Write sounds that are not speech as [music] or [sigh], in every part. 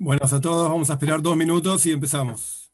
Buenas a todos, vamos a esperar dos minutos y empezamos.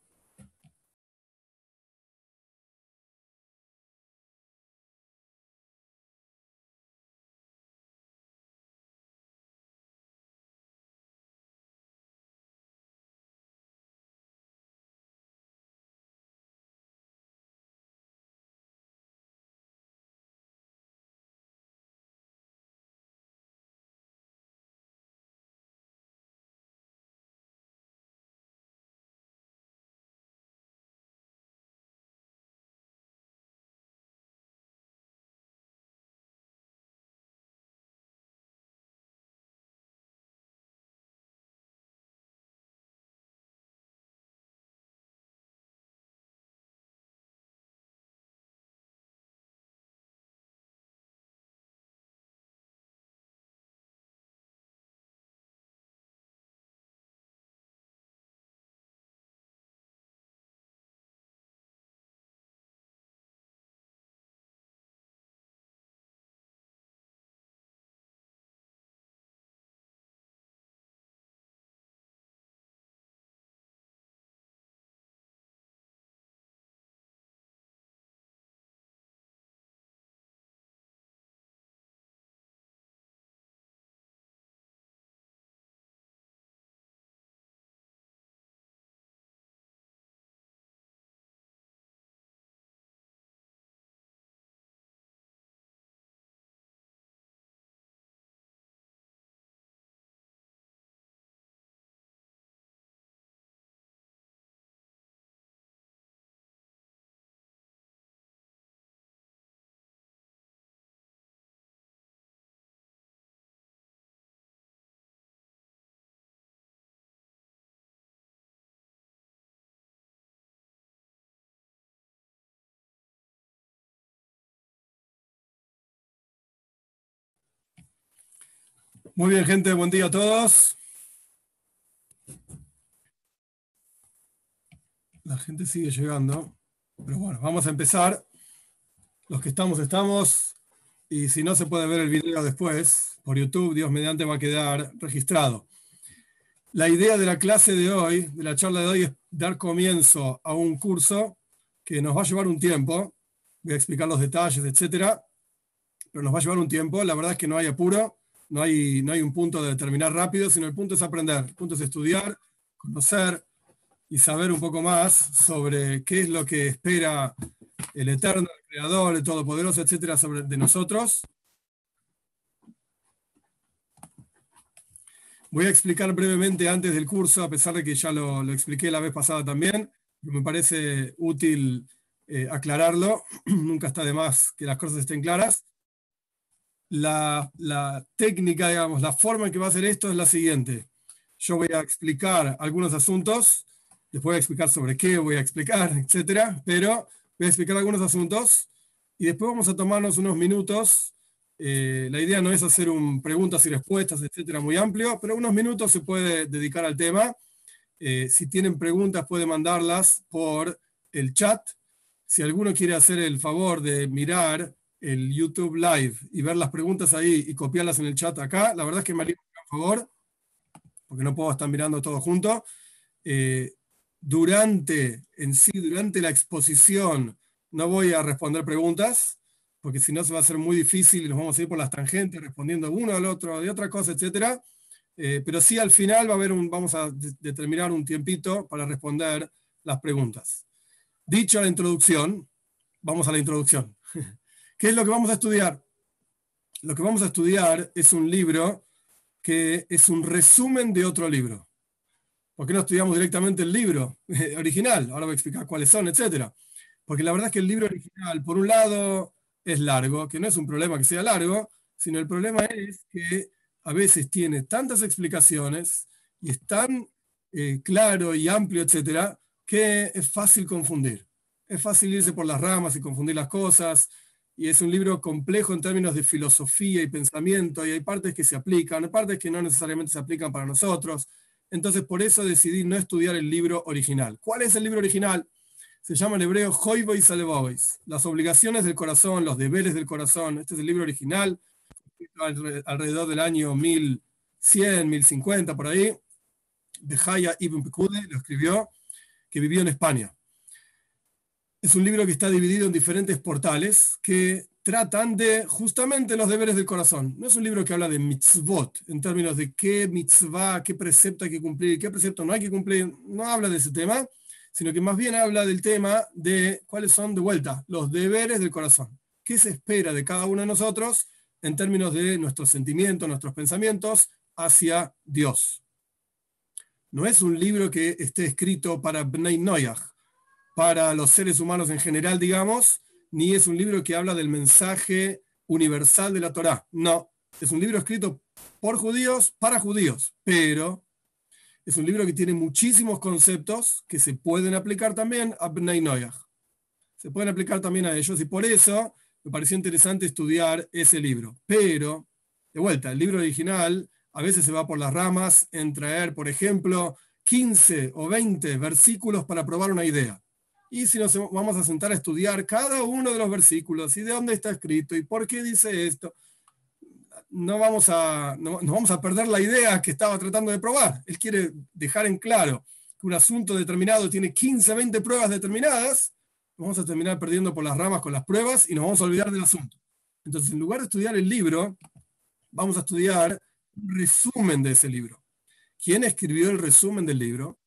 Muy bien, gente, buen día a todos. La gente sigue llegando, pero bueno, vamos a empezar. Los que estamos, estamos. Y si no se puede ver el video después, por YouTube, Dios mediante va a quedar registrado. La idea de la clase de hoy, de la charla de hoy, es dar comienzo a un curso que nos va a llevar un tiempo. Voy a explicar los detalles, etcétera, pero nos va a llevar un tiempo. La verdad es que no hay apuro no hay, no hay un punto de terminar rápido, sino el punto es aprender, el punto es estudiar, conocer y saber un poco más sobre qué es lo que espera el Eterno, el Creador, el Todopoderoso, etcétera, sobre, de nosotros. Voy a explicar brevemente antes del curso, a pesar de que ya lo, expliqué la vez pasada también, me parece útil eh, aclararlo, [clears throat] nunca está de más que las cosas estén claras la, técnica, digamos, la forma en que va a hacer esto es la siguiente. Yo voy a explicar algunos asuntos, después voy a explicar sobre qué voy a explicar, [laughs] etcétera, pero voy a explicar algunos asuntos y después vamos a tomarnos unos minutos. Eh, la idea no es hacer un preguntas y respuestas, etcétera, muy amplio, pero unos minutos se puede dedicar al tema. Eh, si tienen preguntas, pueden mandarlas por el chat. Si alguno quiere hacer el favor de mirar el YouTube Live y ver las preguntas ahí y copiarlas en el chat acá, la verdad es que me haría un favor, porque no puedo estar mirando todo junto. Eh, durante, en sí, durante la exposición, no voy a responder preguntas, porque si no se va a hacer muy difícil y nos vamos a ir por las tangentes respondiendo uno al otro de otra cosa, etc. Eh, pero sí al final va a haber un, vamos a determinar un tiempito para responder las preguntas. Dicho la introducción, vamos a la introducción. [laughs] ¿Qué es lo que vamos a estudiar? Lo que vamos a estudiar es un libro que es un resumen de otro libro. ¿Por qué no estudiamos directamente el libro original? Ahora voy a explicar cuáles son, etc. Porque la verdad es que el libro original, por un lado, es largo, que no es un problema que sea largo, sino el problema es que a veces tiene tantas explicaciones y es tan eh, claro y amplio, etcétera, que es fácil confundir. Es fácil irse por las ramas y confundir las cosas y es un libro complejo en términos de filosofía y pensamiento, y hay partes que se aplican, hay partes que no necesariamente se aplican para nosotros. Entonces, por eso decidí no estudiar el libro original. ¿Cuál es el libro original? Se llama en hebreo Hoibois Alevois, las obligaciones del corazón, los deberes del corazón. Este es el libro original, alrededor del año 1100, 1050, por ahí. Bejaya Ibn Pekude, lo escribió, que vivió en España. Es un libro que está dividido en diferentes portales que tratan de justamente los deberes del corazón. No es un libro que habla de mitzvot, en términos de qué mitzvah, qué precepto hay que cumplir, qué precepto no hay que cumplir. No habla de ese tema, sino que más bien habla del tema de cuáles son, de vuelta, los deberes del corazón. ¿Qué se espera de cada uno de nosotros en términos de nuestros sentimientos, nuestros pensamientos hacia Dios? No es un libro que esté escrito para Bnei Noyach, para los seres humanos en general, digamos, ni es un libro que habla del mensaje universal de la Torá. No, es un libro escrito por judíos para judíos, pero es un libro que tiene muchísimos conceptos que se pueden aplicar también a Bnei Noyach. Se pueden aplicar también a ellos y por eso me pareció interesante estudiar ese libro. Pero, de vuelta, el libro original a veces se va por las ramas en traer, por ejemplo, 15 o 20 versículos para probar una idea. Y si nos vamos a sentar a estudiar cada uno de los versículos y de dónde está escrito y por qué dice esto, no vamos a, no, vamos a perder la idea que estaba tratando de probar. Él quiere dejar en claro que un asunto determinado tiene 15, 20 pruebas determinadas, vamos a terminar perdiendo por las ramas con las pruebas y nos vamos a olvidar del asunto. Entonces, en lugar de estudiar el libro, vamos a estudiar un resumen de ese libro. ¿Quién escribió el resumen del libro?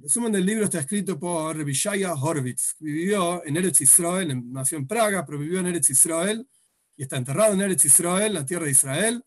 El resumen del libro está escrito por Revishaya Horvitz, que vivió en Eretz Israel, nació en Praga, pero vivió en Eretz Israel y está enterrado en Eretz Israel, la tierra de Israel,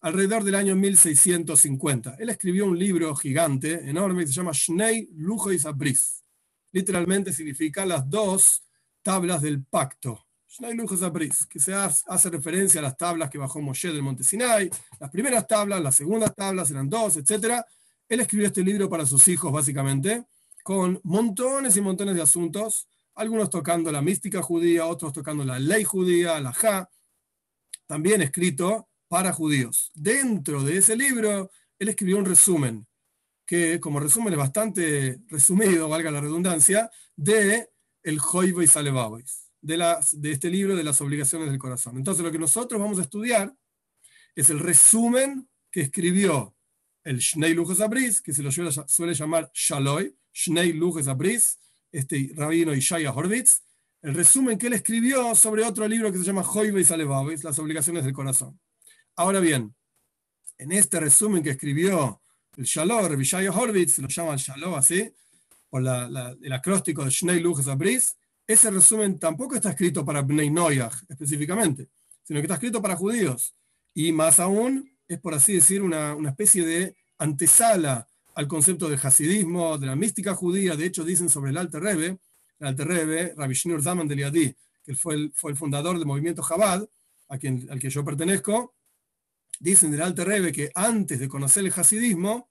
alrededor del año 1650. Él escribió un libro gigante, enorme, que se llama Shnei Lujois Abris. Literalmente significa las dos tablas del pacto. Shnei Lujois Abris, que se hace referencia a las tablas que bajó Moshe del monte Sinai. Las primeras tablas, las segundas tablas eran dos, etcétera él escribió este libro para sus hijos, básicamente, con montones y montones de asuntos, algunos tocando la mística judía, otros tocando la ley judía, la ja, también escrito para judíos. Dentro de ese libro, él escribió un resumen, que como resumen es bastante resumido, valga la redundancia, de el Joibo Salevavois, de, de este libro de las obligaciones del corazón. Entonces lo que nosotros vamos a estudiar es el resumen que escribió el Shnei Lujas Abris, que se lo suele llamar Shaloi, Shnei Lujas Abris, este rabino Ishaya Horvitz, el resumen que él escribió sobre otro libro que se llama Joibe y Salevavis, las obligaciones del corazón. Ahora bien, en este resumen que escribió el Shalom, Ishaya Horvitz, lo llama el Shalom así, por el acróstico de Shnei Lujas Abris, ese resumen tampoco está escrito para Bnei Noyach específicamente, sino que está escrito para judíos. Y más aún, es por así decir una, una especie de antesala al concepto del hasidismo, de la mística judía. De hecho, dicen sobre el Alter Rebbe, el Alter Rebbe, Rabbi Shneur Zaman de Liadi, que fue el, fue el fundador del movimiento Chabad, al que yo pertenezco, dicen del Alter Rebbe que antes de conocer el hasidismo,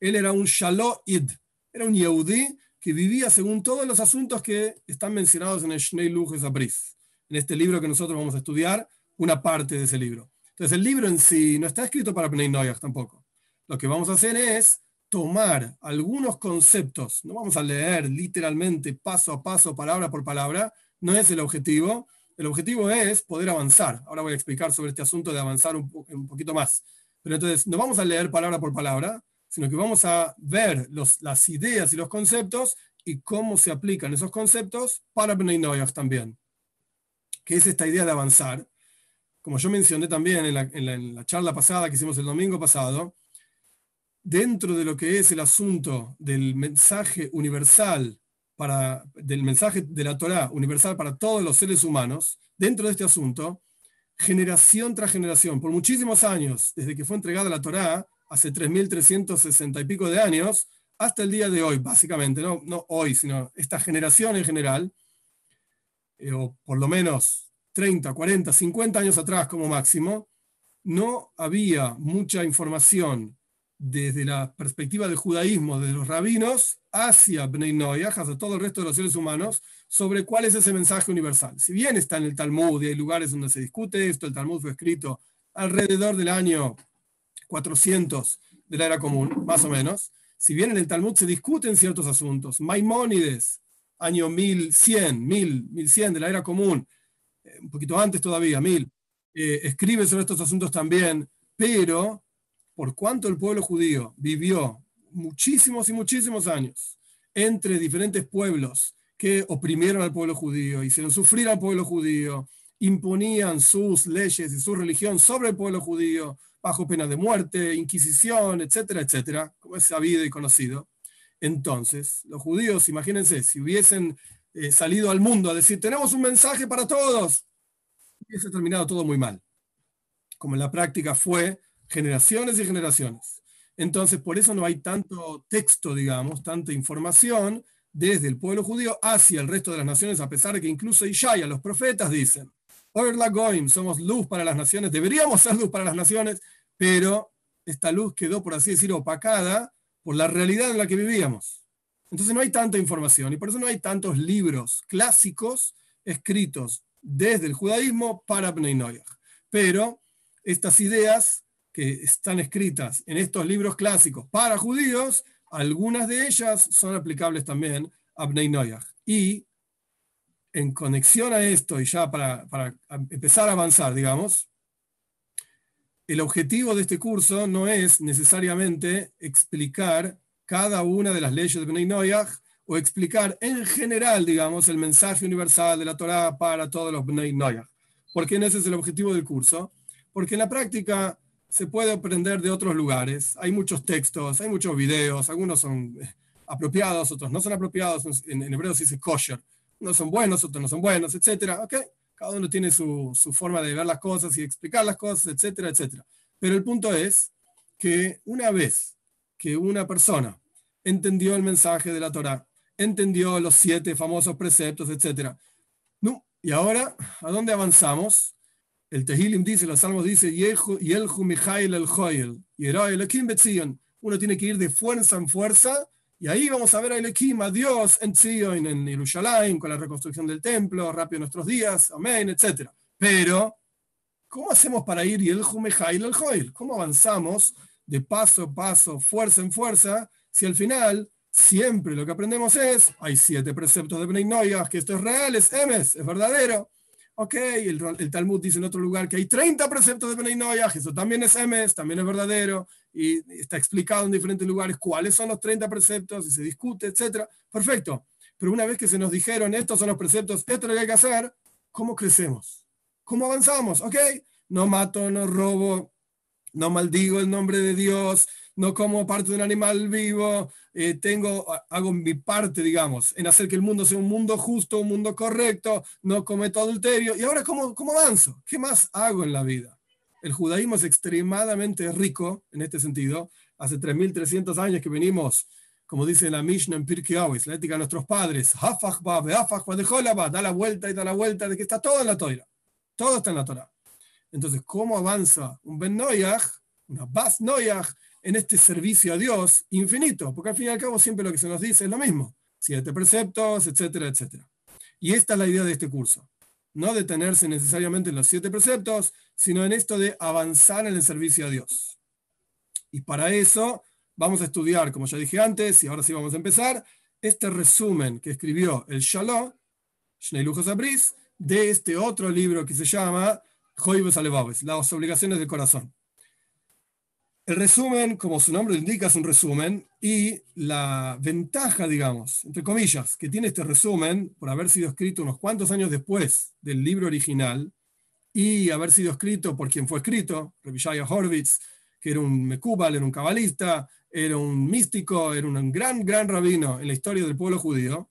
él era un Shaloid, era un Yehudi que vivía según todos los asuntos que están mencionados en el Shnei Luches Abris, en este libro que nosotros vamos a estudiar, una parte de ese libro. Entonces el libro en sí no está escrito para Bnei Noyach tampoco. Lo que vamos a hacer es tomar algunos conceptos, no vamos a leer literalmente paso a paso, palabra por palabra, no es el objetivo. El objetivo es poder avanzar. Ahora voy a explicar sobre este asunto de avanzar un, poquito más. Pero entonces no vamos a leer palabra por palabra, sino que vamos a ver las ideas y los conceptos y cómo se aplican esos conceptos para Bnei Noyach también. ¿Qué es esta idea de avanzar? Como yo mencioné también en la, charla pasada que hicimos el domingo pasado, dentro de lo que es el asunto del mensaje universal, para, del mensaje de la Torah universal para todos los seres humanos, dentro de este asunto, generación tras generación, por muchísimos años, desde que fue entregada la Torah, hace 3.360 y pico de años, hasta el día de hoy, básicamente, no, no hoy, sino esta generación en general, eh, o por lo menos 30, 40, 50 años atrás como máximo, no había mucha información desde la perspectiva del judaísmo, de los rabinos, hacia Bnei hacia todo el resto de los seres humanos, sobre cuál es ese mensaje universal. Si bien está en el Talmud y hay lugares donde se discute esto, el Talmud fue escrito alrededor del año 400 de la era común, más o menos. Si bien en el Talmud se discuten ciertos asuntos, Maimónides, año 1100, 1000, 1100 de la era común, un poquito antes todavía, Mil, eh, escribe sobre estos asuntos también, pero por cuanto el pueblo judío vivió muchísimos y muchísimos años entre diferentes pueblos que oprimieron al pueblo judío, hicieron sufrir al pueblo judío, imponían sus leyes y su religión sobre el pueblo judío bajo pena de muerte, inquisición, etcétera, etcétera, como es sabido y conocido. Entonces, los judíos, imagínense, si hubiesen eh, salido al mundo a decir, tenemos un mensaje para todos, hubiese terminado todo muy mal, como en la práctica fue generaciones y generaciones. Entonces, por eso no hay tanto texto, digamos, tanta información desde el pueblo judío hacia el resto de las naciones, a pesar de que incluso Ishaya, los profetas dicen, Goim, somos luz para las naciones, deberíamos ser luz para las naciones, pero esta luz quedó, por así decir, opacada por la realidad en la que vivíamos. Entonces no hay tanta información y por eso no hay tantos libros clásicos escritos desde el judaísmo para Bnei Noyach. Pero estas ideas que están escritas en estos libros clásicos para judíos, algunas de ellas son aplicables también a Bnei Noyach. Y en conexión a esto, y ya para, empezar a avanzar, digamos, el objetivo de este curso no es necesariamente explicar cada una de las leyes de Bnei Noyach o explicar en general, digamos, el mensaje universal de la Torah para todos los Bnei Noyach. ¿Por qué ese es el objetivo del curso? Porque en la práctica se puede aprender de otros lugares. Hay muchos textos, hay muchos videos, algunos son eh, apropiados, otros no son apropiados. En, en hebreo se dice kosher no son buenos, otros no son buenos, etcétera. ¿ok? Cada uno tiene su, forma de ver las cosas y explicar las cosas, etcétera, etcétera. Pero el punto es que una vez que una persona entendió el mensaje de la Torah, entendió los siete famosos preceptos, etcétera, no, y ahora, ¿a dónde avanzamos? El Tehilim dice, los salmos dice, el uno tiene que ir de fuerza en fuerza y ahí vamos a ver a Elohim, a Dios en Zion, en Jerusalén, con la reconstrucción del templo, rápido nuestros días, amén, etc. Pero, ¿cómo hacemos para ir y el Jumejail el Joil? ¿Cómo avanzamos de paso a paso, fuerza en fuerza, si al final siempre lo que aprendemos es, hay siete preceptos de Bnei que esto es real, es emes, es verdadero. Ok, el, Talmud dice en otro lugar que hay 30 preceptos de Bnei Noyah, eso también es emes, también es verdadero y está explicado en diferentes lugares cuáles son los 30 preceptos y se discute, etc. Perfecto. Pero una vez que se nos dijeron estos son los preceptos, esto es lo que hay que hacer, ¿cómo crecemos? ¿Cómo avanzamos? ¿Ok? No mato, no robo, no maldigo el nombre de Dios, no como parte de un animal vivo, eh, tengo, hago mi parte, digamos, en hacer que el mundo sea un mundo justo, un mundo correcto, no cometo adulterio. ¿Y ahora cómo, cómo avanzo? ¿Qué más hago en la vida? el judaísmo es extremadamente rico en este sentido. Hace 3.300 años que venimos, como dice la Mishnah en Pirkei Avos, la ética de nuestros padres, da la vuelta y da la vuelta, de que está todo en la Torah. Todo está en la Torah. Entonces, ¿cómo avanza un Ben Noyach, una Bas Noyach, en este servicio a Dios infinito? Porque al fin y al cabo siempre lo que se nos dice es lo mismo. Siete preceptos, etcétera, etcétera. Y esta es la idea de este curso no detenerse necesariamente en los siete preceptos, sino en esto de avanzar en el servicio a Dios. Y para eso vamos a estudiar, como ya dije antes, y ahora sí vamos a empezar, este resumen que escribió el Shalom, Shnei Abris, de este otro libro que se llama Joibes Alevaves, las obligaciones del corazón. El resumen, como su nombre indica, es un resumen y la ventaja, digamos, entre comillas, que tiene este resumen, por haber sido escrito unos cuantos años después del libro original y haber sido escrito por quien fue escrito, Revishaya Horvitz, que era un mekubal, era un cabalista, era un místico, era un gran, gran rabino en la historia del pueblo judío,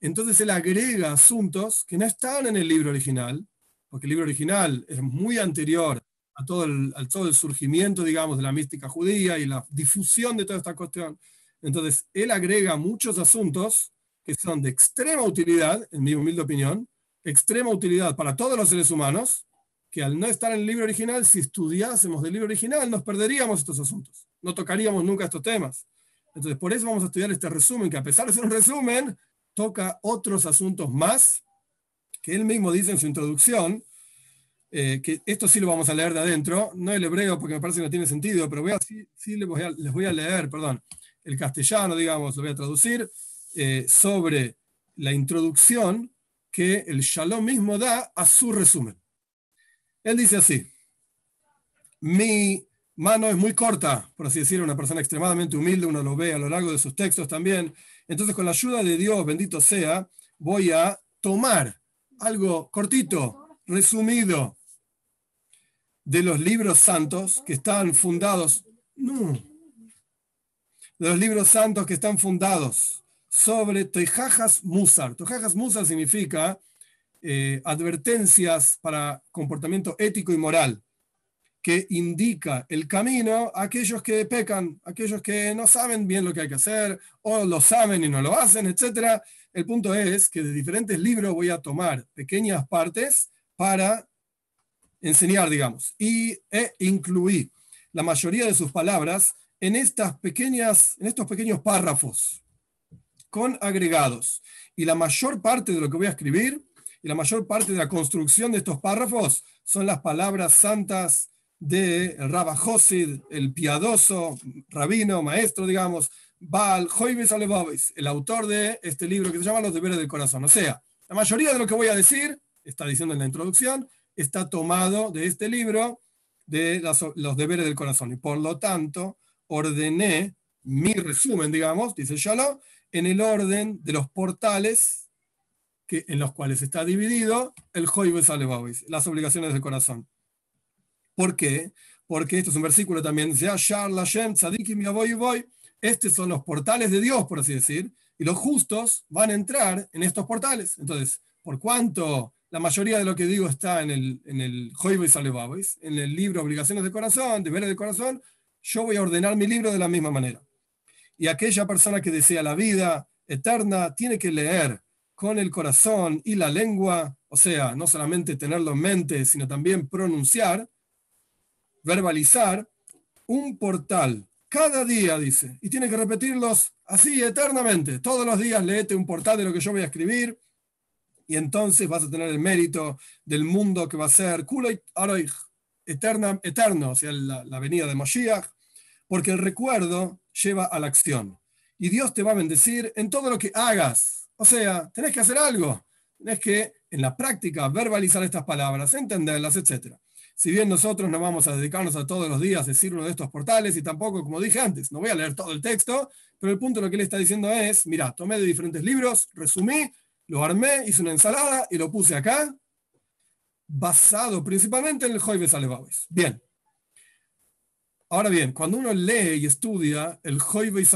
entonces él agrega asuntos que no estaban en el libro original, porque el libro original es muy anterior a todo el, todo el surgimiento, digamos, de la mística judía y la difusión de toda esta cuestión. Entonces, él agrega muchos asuntos que son de extrema utilidad, en mi humilde opinión, extrema utilidad para todos los seres humanos, que al no estar en el libro original, si estudiásemos del libro original, nos perderíamos estos asuntos, no tocaríamos nunca estos temas. Entonces, por eso vamos a estudiar este resumen, que a pesar de ser un resumen, toca otros asuntos más, que él mismo dice en su introducción, eh, que esto sí lo vamos a leer de adentro, no el hebreo porque me parece que no tiene sentido, pero voy a, sí, les, voy a, leer, perdón, el castellano, digamos, lo voy a traducir, eh, sobre la introducción que el Shalom mismo da a su resumen. Él dice así, mi mano es muy corta, por así decirlo, una persona extremadamente humilde, uno lo ve a lo largo de sus textos también. Entonces, con la ayuda de Dios, bendito sea, voy a tomar algo cortito, resumido, de los libros santos que están fundados, no, de los libros santos que están fundados sobre Toijajas Musar. Toijajas Musar significa eh, advertencias para comportamiento ético y moral, que indica el camino a aquellos que pecan, aquellos que no saben bien lo que hay que hacer, o lo saben y no lo hacen, etc. El punto es que de diferentes libros voy a tomar pequeñas partes para enseñar, digamos, y e incluir la mayoría de sus palabras en estas pequeñas, en estos pequeños párrafos con agregados. Y la mayor parte de lo que voy a escribir y la mayor parte de la construcción de estos párrafos son las palabras santas de Rabba Josid, el piadoso rabino, maestro, digamos, Baal Joibes Alevobis, el autor de este libro que se llama Los deberes del corazón. O sea, la mayoría de lo que voy a decir, está diciendo en la introducción, está tomado de este libro de los deberes del corazón. Y por lo tanto, ordené mi resumen, digamos, dice Shalom, en el orden de los portales en los cuales está dividido el Joibes Alevabis, las obligaciones del corazón. ¿Por qué? Porque esto es un versículo también, estos son los portales de Dios, por así decir, y los justos van a entrar en estos portales. Entonces, por cuanto la mayoría de lo que digo está en el, en el en el libro Obligaciones del Corazón, Deberes del Corazón, yo voy a ordenar mi libro de la misma manera. Y aquella persona que desea la vida eterna tiene que leer con el corazón y la lengua, o sea, no solamente tenerlo en mente, sino también pronunciar, verbalizar, un portal cada día, dice, y tiene que repetirlos así eternamente. Todos los días leete un portal de lo que yo voy a escribir, y entonces vas a tener el mérito del mundo que va a ser eterna, eterno, o sea, la, la venida de Moshiach, porque el recuerdo lleva a la acción. Y Dios te va a bendecir en todo lo que hagas o sea, tenés que hacer algo. Tenés que, en la práctica, verbalizar estas palabras, entenderlas, etc. Si bien nosotros no vamos a dedicarnos a todos los días a decir uno de estos portales y tampoco, como dije antes, no voy a leer todo el texto, pero el punto de lo que él está diciendo es, mira, tomé de diferentes libros, resumí, lo armé, hice una ensalada y lo puse acá, basado principalmente en el Joibes Alevabes. Bien. Ahora bien, cuando uno lee y estudia el Joibe y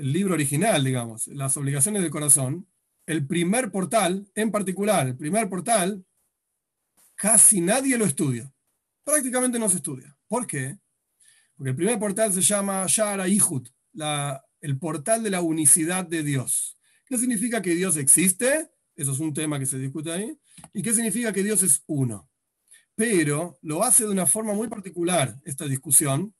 el libro original, digamos, las obligaciones del corazón, el primer portal, en particular, el primer portal, casi nadie lo estudia. Prácticamente no se estudia. ¿Por qué? Porque el primer portal se llama Shara Ihud, el portal de la unicidad de Dios. ¿Qué significa que Dios existe? Eso es un tema que se discute ahí. ¿Y qué significa que Dios es uno? pero lo hace de una forma muy particular esta discusión,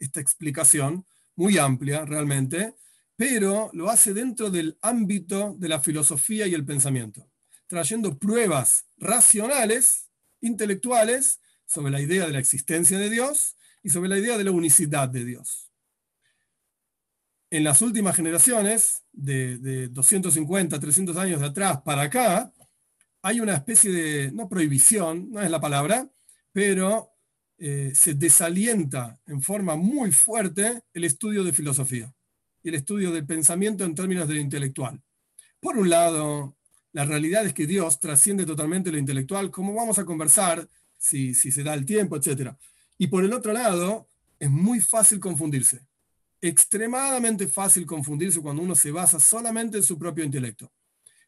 esta explicación, muy amplia realmente, pero lo hace dentro del ámbito de la filosofía y el pensamiento, trayendo pruebas racionales, intelectuales, sobre la idea de la existencia de Dios y sobre la idea de la unicidad de Dios. En las últimas generaciones, de, de 250, 300 años de atrás para acá, hay una especie de, no prohibición, no es la palabra, pero eh, se desalienta en forma muy fuerte el estudio de filosofía y el estudio del pensamiento en términos de lo intelectual. Por un lado, la realidad es que Dios trasciende totalmente lo intelectual, como vamos a conversar si, si se da el tiempo, etc. Y por el otro lado, es muy fácil confundirse, extremadamente fácil confundirse cuando uno se basa solamente en su propio intelecto.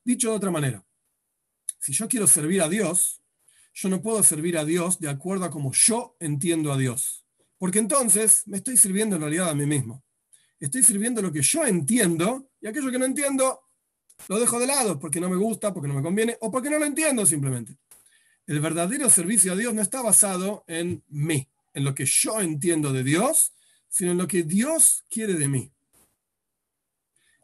Dicho de otra manera, si yo quiero servir a Dios, yo no puedo servir a Dios de acuerdo a como yo entiendo a Dios. Porque entonces me estoy sirviendo en realidad a mí mismo. Estoy sirviendo lo que yo entiendo y aquello que no entiendo lo dejo de lado porque no me gusta, porque no me conviene o porque no lo entiendo simplemente. El verdadero servicio a Dios no está basado en mí, en lo que yo entiendo de Dios, sino en lo que Dios quiere de mí.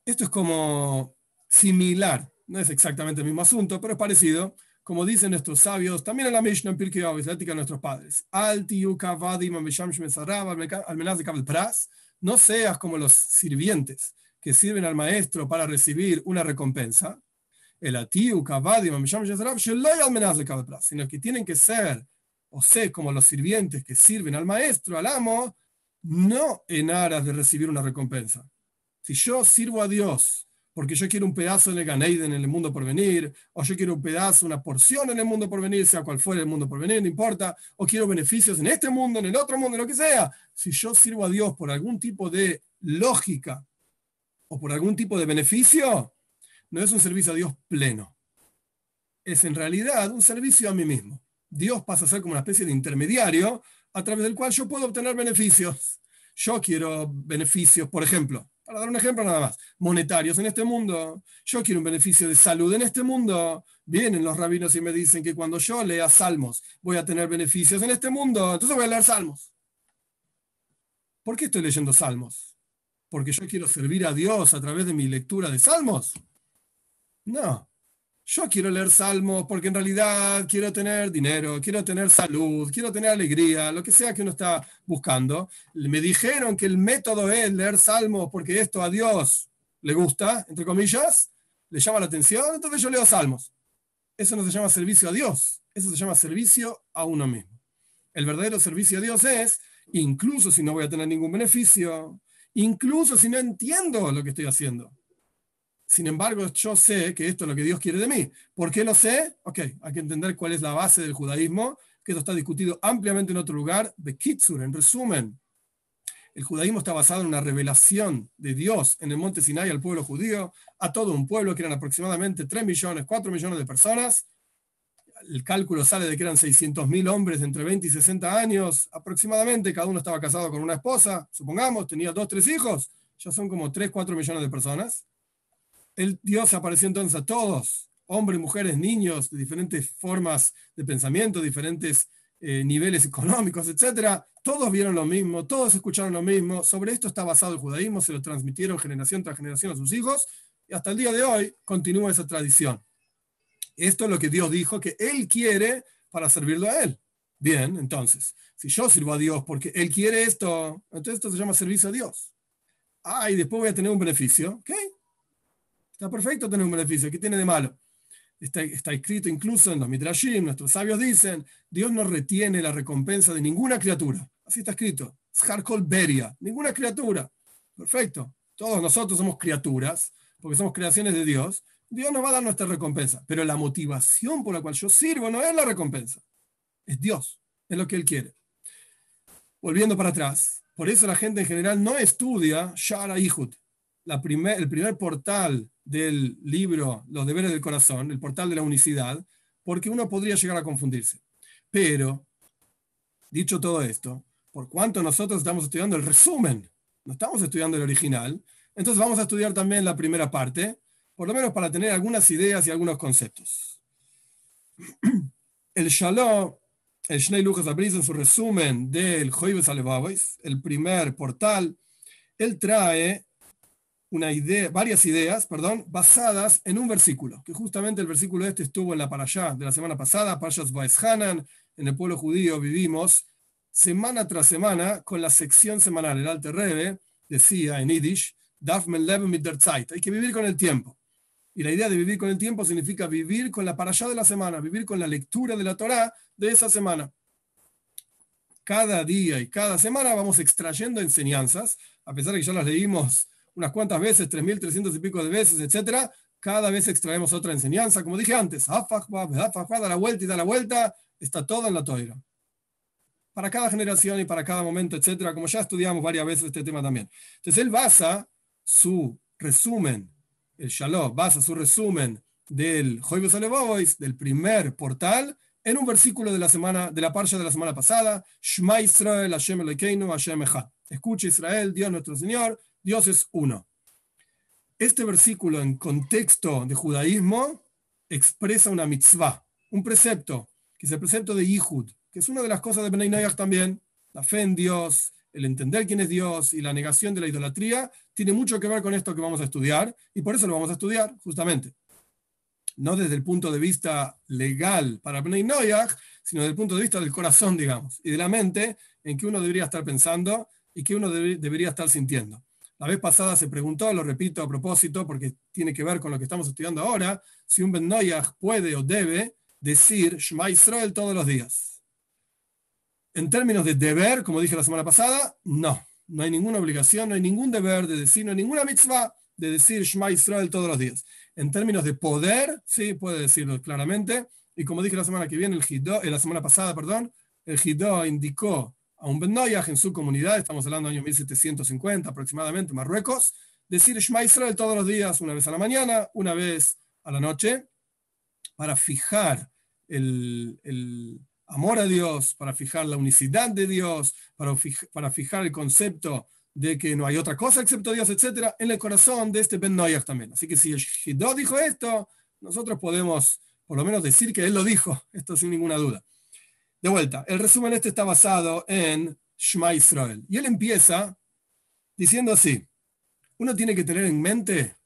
Esto es como similar no es exactamente el mismo asunto, pero es parecido, como dicen nuestros sabios, también en la Mishnah en Pirkei Avos, la ética de nuestros padres. No seas como los sirvientes que sirven al maestro para recibir una recompensa. El sino que tienen que ser o sé como los sirvientes que sirven al maestro, al amo, no en aras de recibir una recompensa. Si yo sirvo a Dios porque yo quiero un pedazo el Ganeiden en el mundo por venir, o yo quiero un pedazo, una porción en el mundo por venir, sea cual fuera el mundo por venir, no importa, o quiero beneficios en este mundo, en el otro mundo, lo que sea. Si yo sirvo a Dios por algún tipo de lógica o por algún tipo de beneficio, no es un servicio a Dios pleno. Es en realidad un servicio a mí mismo. Dios pasa a ser como una especie de intermediario a través del cual yo puedo obtener beneficios. Yo quiero beneficios, por ejemplo, para dar un ejemplo nada más, monetarios en este mundo. Yo quiero un beneficio de salud en este mundo. Vienen los rabinos y me dicen que cuando yo lea salmos voy a tener beneficios en este mundo. Entonces voy a leer salmos. ¿Por qué estoy leyendo salmos? ¿Porque yo quiero servir a Dios a través de mi lectura de salmos? No yo quiero leer salmos porque en realidad quiero tener dinero, quiero tener salud, quiero tener alegría, lo que sea que uno está buscando. Me dijeron que el método es leer salmos porque esto a Dios le gusta, entre comillas, le llama la atención, entonces yo leo salmos. Eso no se llama servicio a Dios, eso se llama servicio a uno mismo. El verdadero servicio a Dios es, incluso si no voy a tener ningún beneficio, incluso si no entiendo lo que estoy haciendo sin embargo, yo sé que esto es lo que Dios quiere de mí. ¿Por qué lo sé? Ok, hay que entender cuál es la base del judaísmo, que esto está discutido ampliamente en otro lugar, de Kitsur, en resumen. El judaísmo está basado en una revelación de Dios en el monte Sinai al pueblo judío, a todo un pueblo que eran aproximadamente 3 millones, 4 millones de personas. El cálculo sale de que eran 600.000 hombres entre 20 y 60 años, aproximadamente, cada uno estaba casado con una esposa, supongamos, tenía dos, tres hijos, ya son como 3, 4 millones de personas el Dios apareció entonces a todos, hombres, mujeres, niños, de diferentes formas de pensamiento, diferentes eh, niveles económicos, etc. Todos vieron lo mismo, todos escucharon lo mismo. Sobre esto está basado el judaísmo, se lo transmitieron generación tras generación a sus hijos y hasta el día de hoy continúa esa tradición. Esto es lo que Dios dijo que Él quiere para servirlo a Él. Bien, entonces, si yo sirvo a Dios porque Él quiere esto, entonces esto se llama servicio a Dios. Ah, y después voy a tener un beneficio. ¿ok? Está perfecto tener un beneficio. ¿Qué tiene de malo? Está, escrito incluso en los Midrashim, nuestros sabios dicen, Dios no retiene la recompensa de ninguna criatura. Así está escrito. Harkol Beria, ninguna criatura. Perfecto. Todos nosotros somos criaturas, porque somos creaciones de Dios. Dios nos va a dar nuestra recompensa. Pero la motivación por la cual yo sirvo no es la recompensa. Es Dios. Es lo que Él quiere. Volviendo para atrás. Por eso la gente en general no estudia Shara Ihud, el primer portal del libro Los deberes del corazón, el portal de la unicidad, porque uno podría llegar a confundirse. Pero, dicho todo esto, por cuanto nosotros estamos estudiando el resumen, no estamos estudiando el original, entonces vamos a estudiar también la primera parte, por lo menos para tener algunas ideas y algunos conceptos. [clears throat] El Shalom, el Shnei Lucas Abriz en su resumen del Joibes Alevabois, el primer portal, él trae varias ideas, perdón, basadas en un versículo, que justamente el versículo este estuvo en la parashá de la semana pasada, Parshas Hanan, en el pueblo judío vivimos semana tras semana con la sección semanal. El Alte Rebbe decía en Yiddish, Darf leben mit der Zeit, hay que vivir con el tiempo. Y la idea de vivir con el tiempo significa vivir con la parashá de la semana, vivir con la lectura de la Torá de esa semana. Cada día y cada semana vamos extrayendo enseñanzas, a pesar de que ya las leímos unas cuantas veces, 3.300 y pico de veces, etcétera, cada vez extraemos otra enseñanza. Como dije antes, da la vuelta y da la vuelta, está todo en la toira. Para cada generación y para cada momento, etcétera, como ya estudiamos varias veces este tema también. Entonces él basa su resumen, el Shalom, basa su resumen del Joibos Alevois, del primer portal, en un versículo de la semana, de la parcha de la semana pasada, Shema Israel, Hashem Elokeinu, Hashem Echad. Escucha Israel, Dios nuestro Señor, Dios es uno. Este versículo en contexto de judaísmo expresa una mitzvah, un precepto, que es el precepto de Yihud, que es una de las cosas de Benay también, la fe en Dios, el entender quién es Dios y la negación de la idolatría, tiene mucho que ver con esto que vamos a estudiar, y por eso lo vamos a estudiar, justamente. No desde el punto de vista legal para Benay sino desde el punto de vista del corazón, digamos, y de la mente en que uno debería estar pensando y que uno debería estar sintiendo. La vez pasada se preguntó, lo repito a propósito, porque tiene que ver con lo que estamos estudiando ahora, si un Ben puede o debe decir Shema Israel todos los días. En términos de deber, como dije la semana pasada, no. No hay ninguna obligación, no hay ningún deber de decir, no hay ninguna mitzvah de decir Shema Israel todos los días. En términos de poder, sí, puede decirlo claramente. Y como dije la semana que viene, el Hidó, eh, la semana pasada, perdón, el Hidó indicó a un Ben en su comunidad, estamos hablando del año 1750 aproximadamente, Marruecos, decir Shema Israel todos los días, una vez a la mañana, una vez a la noche, para fijar el, amor a Dios, para fijar la unicidad de Dios, para, fijar el concepto de que no hay otra cosa excepto Dios, etcétera, en el corazón de este Ben Noyach también. Así que si el Hidó dijo esto, nosotros podemos por lo menos decir que él lo dijo, esto sin ninguna duda. De vuelta, el resumen este está basado en Shema Israel. Y él empieza diciendo así, uno tiene que tener en mente,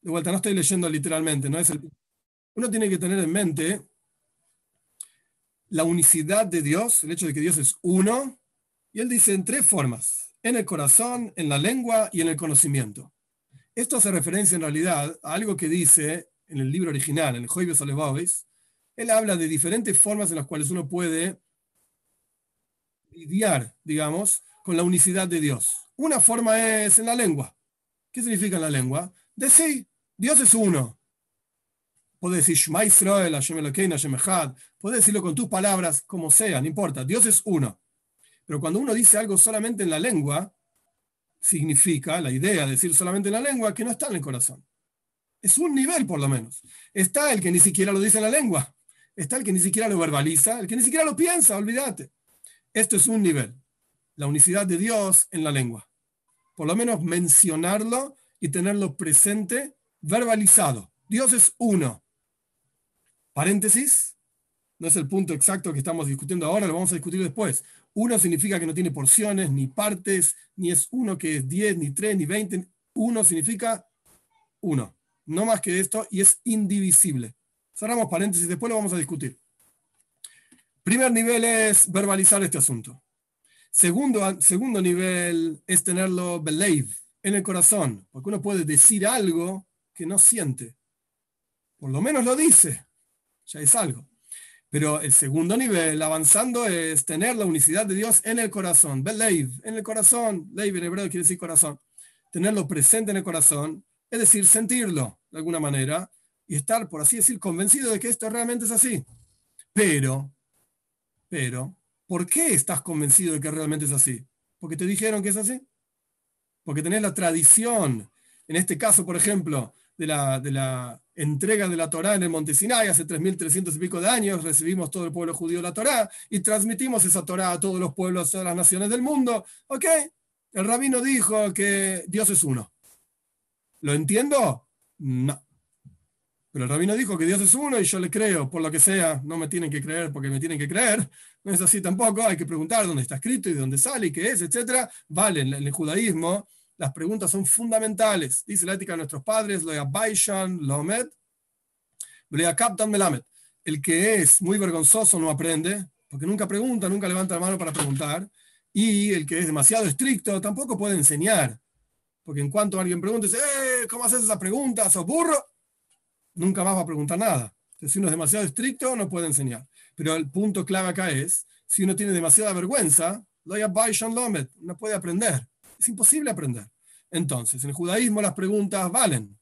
de vuelta, no estoy leyendo literalmente, no es el, uno tiene que tener en mente la unicidad de Dios, el hecho de que Dios es uno, y él dice en tres formas, en el corazón, en la lengua y en el conocimiento. Esto hace referencia en realidad a algo que dice en el libro original, en el Joibes Alevavis, él habla de diferentes formas en las cuales uno puede lidiar, digamos, con la unicidad de Dios. Una forma es en la lengua. ¿Qué significa en la lengua? Decir, Dios es uno. Puedes decir Shema Israel, Hashem Elokein, Hashem Echad. Puedes decirlo con tus palabras, como sea, no importa. Dios es uno. Pero cuando uno dice algo solamente en la lengua, significa, la idea de decir solamente en la lengua, que no está en el corazón. Es un nivel, por lo menos. Está el que ni siquiera lo dice en la lengua. Está el que ni siquiera lo verbaliza, el que ni siquiera lo piensa, olvídate. Esto es un nivel. La unicidad de Dios en la lengua. Por lo menos mencionarlo y tenerlo presente, verbalizado. Dios es uno. Paréntesis. No es el punto exacto que estamos discutiendo ahora, lo vamos a discutir después. Uno significa que no tiene porciones, ni partes, ni es uno que es 10, ni 3, ni 20. Uno significa uno no más que esto, y es indivisible. Cerramos paréntesis, después lo vamos a discutir. Primer nivel es verbalizar este asunto. Segundo, segundo nivel es tenerlo believe, en el corazón, porque uno puede decir algo que no siente. Por lo menos lo dice, ya es algo. Pero el segundo nivel, avanzando, es tener la unicidad de Dios en el corazón. Believe, en el corazón. Leiv en hebreo quiere decir corazón. Tenerlo presente en el corazón es decir, sentirlo de alguna manera y estar, por así decir, convencido de que esto realmente es así. Pero, pero, ¿por qué estás convencido de que realmente es así? ¿Porque te dijeron que es así? Porque tenés la tradición, en este caso, por ejemplo, de la, de la entrega de la Torá en el Monte Sinai hace 3.300 y pico de años, recibimos todo el pueblo judío la Torá y transmitimos esa Torá a todos los pueblos, a todas las naciones del mundo. ¿Ok? El rabino dijo que Dios es uno. ¿Lo entiendo? No. Pero el rabino dijo que Dios es uno y yo le creo, por lo que sea, no me tienen que creer porque me tienen que creer. No es así tampoco, hay que preguntar dónde está escrito y de dónde sale y qué es, etc. Vale, en el judaísmo las preguntas son fundamentales. Dice la ética de nuestros padres, lo Baishan, Lomed, Captain Melamed. El que es muy vergonzoso no aprende, porque nunca pregunta, nunca levanta la mano para preguntar. Y el que es demasiado estricto tampoco puede enseñar. Porque en cuanto alguien pregunte, eh, ¿cómo haces esa pregunta? ¿Sos burro? Nunca más va a preguntar nada. Si uno es demasiado estricto, no puede enseñar. Pero el punto clave acá es, si uno tiene demasiada vergüenza, no puede aprender. Es imposible aprender. Entonces, en el judaísmo las preguntas valen.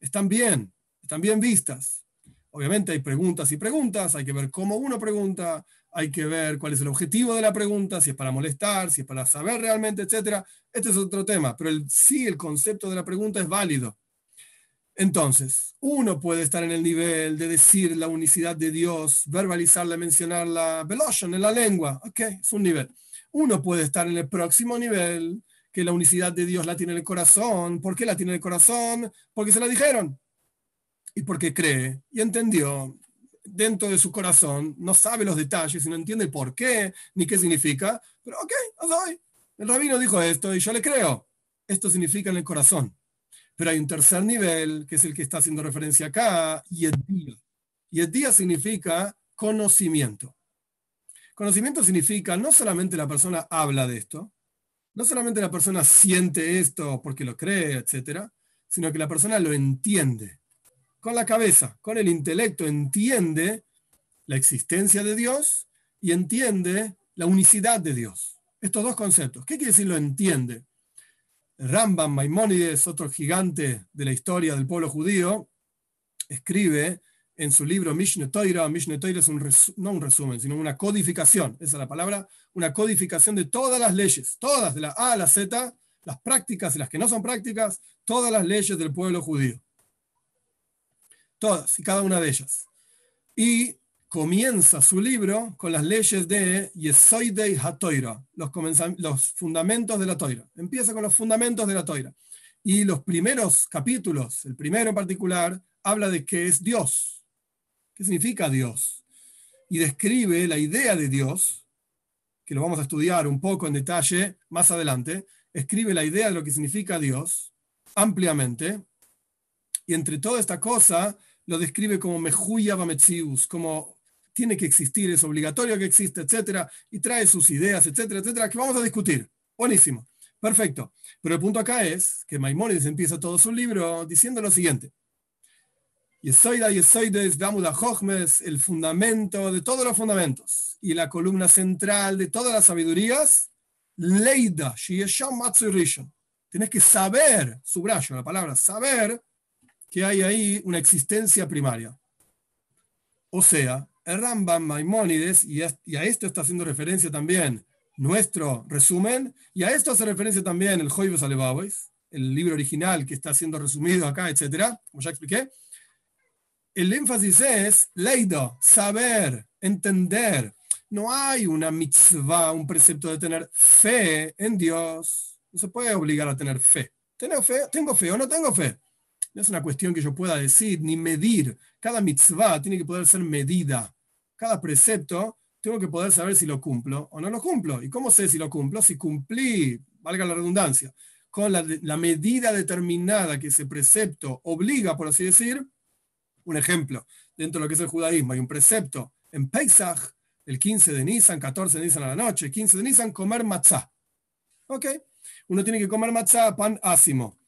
Están bien, están bien vistas. Obviamente hay preguntas y preguntas, hay que ver cómo uno pregunta, hay que ver cuál es el objetivo de la pregunta, si es para molestar, si es para saber realmente, etc. Este es otro tema, pero sí el concepto de la pregunta es válido. Entonces, uno puede estar en el nivel de decir la unicidad de Dios, verbalizarla, mencionarla, velotion en la lengua, ok, es un nivel. Uno puede estar en el próximo nivel, que la unicidad de Dios la tiene en el corazón. ¿Por qué la tiene en el corazón? Porque se la dijeron. Y porque cree y entendió dentro de su corazón, no sabe los detalles y no entiende por qué ni qué significa, pero ok, doy. El rabino dijo esto y yo le creo. Esto significa en el corazón. Pero hay un tercer nivel, que es el que está haciendo referencia acá, y el día. Y el día significa conocimiento. Conocimiento significa no solamente la persona habla de esto, no solamente la persona siente esto porque lo cree, etcétera, sino que la persona lo entiende con la cabeza, con el intelecto, entiende la existencia de Dios y entiende la unicidad de Dios. Estos dos conceptos. ¿Qué quiere decir lo entiende? Rambam Maimónides, otro gigante de la historia del pueblo judío, escribe en su libro Mishneh Torah. Mishneh Torah es un no un resumen, sino una codificación, esa es la palabra, una codificación de todas las leyes, todas, de la A a la Z, las prácticas y las que no son prácticas, todas las leyes del pueblo judío. Todas y cada una de ellas. Y comienza su libro con las leyes de Yesoidei HaToira, los, los fundamentos de la Toira. Empieza con los fundamentos de la Toira. Y los primeros capítulos, el primero en particular, habla de qué es Dios, qué significa Dios. Y describe la idea de Dios, que lo vamos a estudiar un poco en detalle más adelante, escribe la idea de lo que significa Dios ampliamente. Y entre toda esta cosa lo describe como Mejuya Bametzius, como tiene que existir, es obligatorio que exista, etcétera, y trae sus ideas, etcétera, etcétera, que vamos a discutir. Buenísimo, perfecto. Pero el punto acá es que Maimónides empieza todo su libro diciendo lo siguiente. Yesoida, Yesoides, Damuda Jochmes, el fundamento de todos los fundamentos y la columna central de todas las sabidurías, Leida, Rishon. Tienes que saber, subrayo la palabra, saber que hay ahí una existencia primaria. O sea, Rambam Maimónides, y a, esto está haciendo referencia también nuestro resumen, y a esto hace referencia también el Joibes Alebawes, el libro original que está siendo resumido acá, etcétera, como ya expliqué. El énfasis es leido, saber, entender. No hay una mitzvah, un precepto de tener fe en Dios. No se puede obligar a tener fe. ¿Tengo fe? ¿Tengo fe o no tengo fe? No es una cuestión que yo pueda decir ni medir. Cada mitzvah tiene que poder ser medida. Cada precepto tengo que poder saber si lo cumplo o no lo cumplo. ¿Y cómo sé si lo cumplo? Si cumplí, valga la redundancia, con la, medida determinada que ese precepto obliga, por así decir. Un ejemplo, dentro de lo que es el judaísmo, hay un precepto en Pesach, el 15 de Nisan, 14 de Nisan a la noche, 15 de Nisan, comer matzah. ¿Ok? Uno tiene que comer matzah, pan ácimo.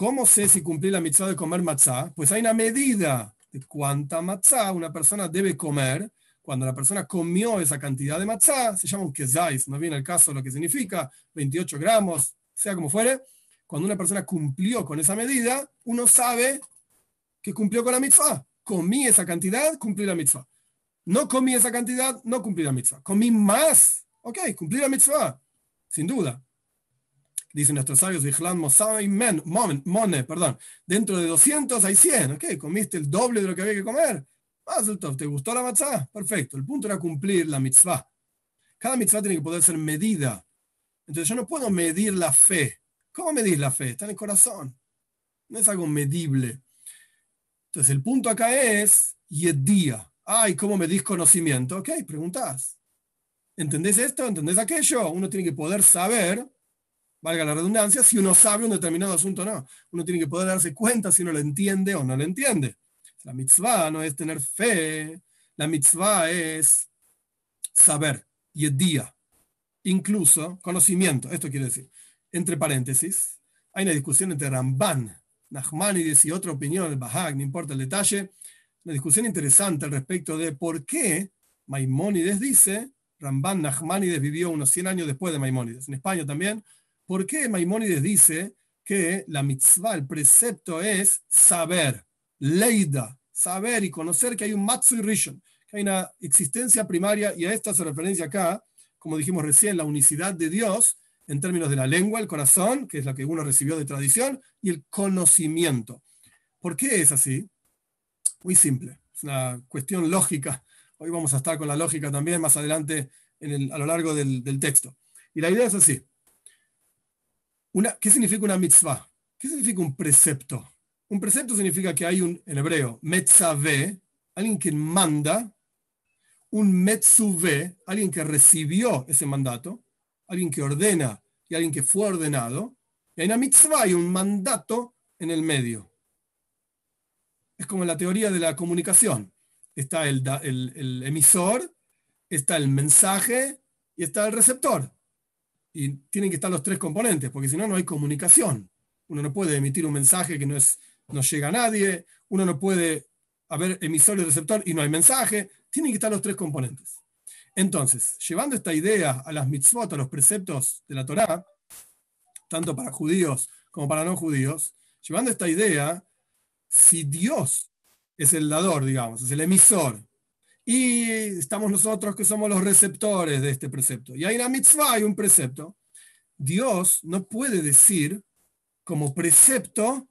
¿Cómo sé si cumplí la mitzvah de comer matzah? Pues hay una medida de cuánta matzah una persona debe comer. Cuando la persona comió esa cantidad de matzah, se llama un kezais, no viene el caso lo que significa, 28 gramos, sea como fuere. Cuando una persona cumplió con esa medida, uno sabe que cumplió con la mitzvah. Comí esa cantidad, cumplí la mitzvah. No comí esa cantidad, no cumplí la mitzvah. Comí más, ok, cumplí la mitzvah, sin duda dicen nuestros sabios, Mone, perdón, dentro de 200 hay 100, ¿ok? Comiste el doble de lo que había que comer. ¿te gustó la matzah? Perfecto. El punto era cumplir la mitzvah. Cada mitzvah tiene que poder ser medida. Entonces yo no puedo medir la fe. ¿Cómo medir la fe? Está en el corazón. No es algo medible. Entonces el punto acá es yedía. Ay, ¿cómo medís conocimiento? Ok, preguntas. ¿Entendés esto? ¿Entendés aquello? Uno tiene que poder saber valga la redundancia, si uno sabe un determinado asunto o no. Uno tiene que poder darse cuenta si uno lo entiende o no lo entiende. La mitzvah no es tener fe, la mitzvah es saber, y el día, incluso conocimiento. Esto quiere decir, entre paréntesis, hay una discusión entre Ramban, Nachmanides y otra opinión, el Bahag, no importa el detalle, una discusión interesante al respecto de por qué Maimónides dice, Ramban Nachmanides vivió unos 100 años después de Maimónides, en España también, ¿Por qué Maimónides dice que la mitzvah, el precepto es saber, leida, saber y conocer que hay un Matsui Rishon, que hay una existencia primaria, y a esta se referencia acá, como dijimos recién, la unicidad de Dios en términos de la lengua, el corazón, que es la que uno recibió de tradición, y el conocimiento. ¿Por qué es así? Muy simple, es una cuestión lógica. Hoy vamos a estar con la lógica también más adelante a lo largo del texto. Y la idea es así. ¿Qué significa una mitzvah? ¿Qué significa un precepto? Un precepto significa que hay un, en hebreo, metzave, alguien que manda, un metzuve, alguien que recibió ese mandato, alguien que ordena y alguien que fue ordenado, y hay una mitzvah y un mandato en el medio. Es como la teoría de la comunicación. Está el, el emisor, está el mensaje y está el receptor y tienen que estar los tres componentes, porque si no, no hay comunicación. Uno no puede emitir un mensaje que no, es, no llega a nadie, uno no puede haber emisor y receptor y no hay mensaje, tienen que estar los tres componentes. Entonces, llevando esta idea a las mitzvot, a los preceptos de la Torá, tanto para judíos como para no judíos, llevando esta idea, si Dios es el dador, digamos, es el emisor, y estamos nosotros que somos los receptores de este precepto, y hay una mitzvah, hay un precepto, Dios no puede decir como precepto,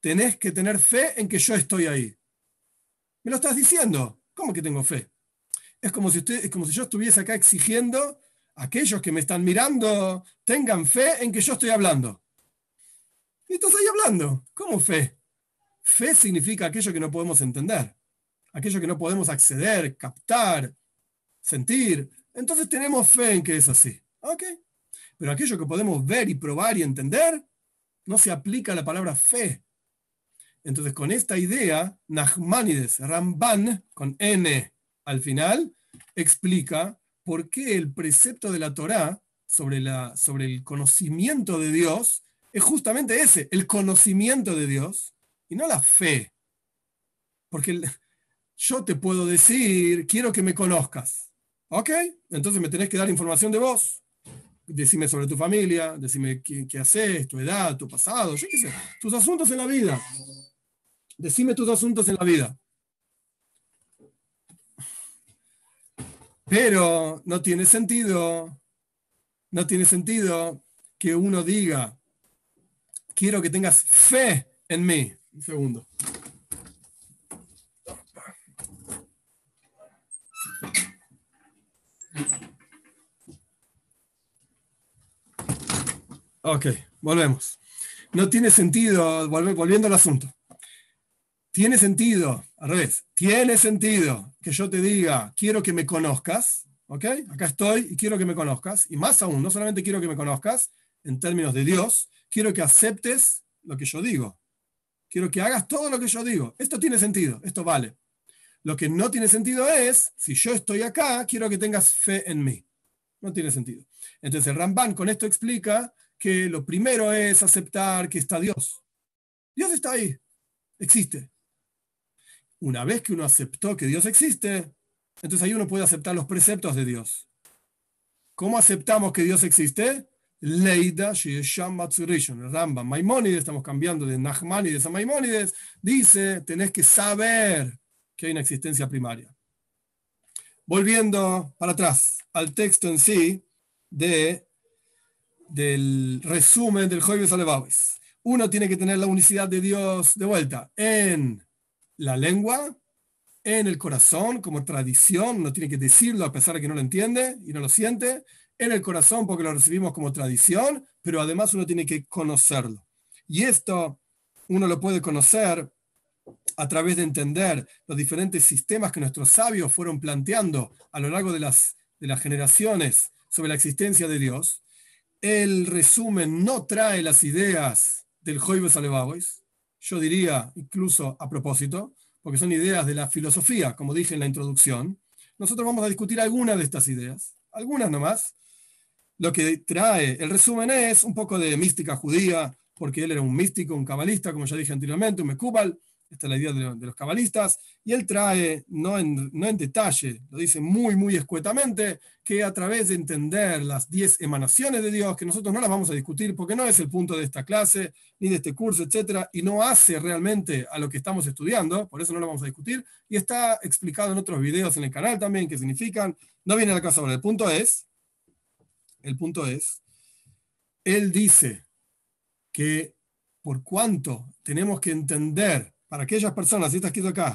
tenés que tener fe en que yo estoy ahí. Me lo estás diciendo. ¿Cómo que tengo fe? Es como si, usted, es como si yo estuviese acá exigiendo a aquellos que me están mirando tengan fe en que yo estoy hablando. Y estás ahí hablando. ¿Cómo fe? Fe significa aquello que no podemos entender, aquello que no podemos acceder, captar, sentir. Entonces tenemos fe en que es así. ¿Ok? Pero aquello que podemos ver y probar y entender, no se aplica la palabra fe. Entonces, con esta idea, Nachmanides Ramban, con N al final, explica por qué el precepto de la Torá sobre, la, sobre el conocimiento de Dios es justamente ese, el conocimiento de Dios, y no la fe. Porque yo te puedo decir, quiero que me conozcas. ¿Ok? Entonces me tenés que dar información de vos. Decime sobre tu familia, decime qué, qué haces, tu edad, tu pasado, yo qué sé, tus asuntos en la vida. Decime tus asuntos en la vida. Pero no tiene sentido, no tiene sentido que uno diga, quiero que tengas fe en mí. Un segundo. Ok, volvemos. No tiene sentido, volviendo al asunto. Tiene sentido, al revés, tiene sentido que yo te diga, quiero que me conozcas, ¿ok? Acá estoy y quiero que me conozcas. Y más aún, no solamente quiero que me conozcas en términos de Dios, quiero que aceptes lo que yo digo. Quiero que hagas todo lo que yo digo. Esto tiene sentido, esto vale. Lo que no tiene sentido es, si yo estoy acá, quiero que tengas fe en mí. No tiene sentido. Entonces el Ramban con esto explica que lo primero es aceptar que está Dios. Dios está ahí, existe. Una vez que uno aceptó que Dios existe, entonces ahí uno puede aceptar los preceptos de Dios. ¿Cómo aceptamos que Dios existe? Leida El Rambam Maimónides, estamos cambiando de Nachmanides a Maimónides, dice, tenés que saber que hay una existencia primaria. Volviendo para atrás al texto en sí de, del resumen del Joibes Alevabes. Uno tiene que tener la unicidad de Dios de vuelta en la lengua, en el corazón como tradición, no tiene que decirlo a pesar de que no lo entiende y no lo siente, en el corazón porque lo recibimos como tradición, pero además uno tiene que conocerlo. Y esto uno lo puede conocer a través de entender los diferentes sistemas que nuestros sabios fueron planteando a lo largo de las, de las generaciones sobre la existencia de Dios. El resumen no trae las ideas del Joibes Alevabois, yo diría incluso a propósito, porque son ideas de la filosofía, como dije en la introducción, nosotros vamos a discutir algunas de estas ideas, algunas nomás. Lo que trae el resumen es un poco de mística judía, porque él era un místico, un cabalista, como ya dije anteriormente, un mekubal, esta es la idea de, los cabalistas, y él trae, no en, no en detalle, lo dice muy, muy escuetamente, que a través de entender las 10 emanaciones de Dios, que nosotros no las vamos a discutir porque no es el punto de esta clase, ni de este curso, etcétera, y no hace realmente a lo que estamos estudiando, por eso no lo vamos a discutir, y está explicado en otros videos en el canal también, que significan, no viene al caso ahora, el punto es, el punto es, él dice que por cuanto tenemos que entender para aquellas personas, está escrito acá,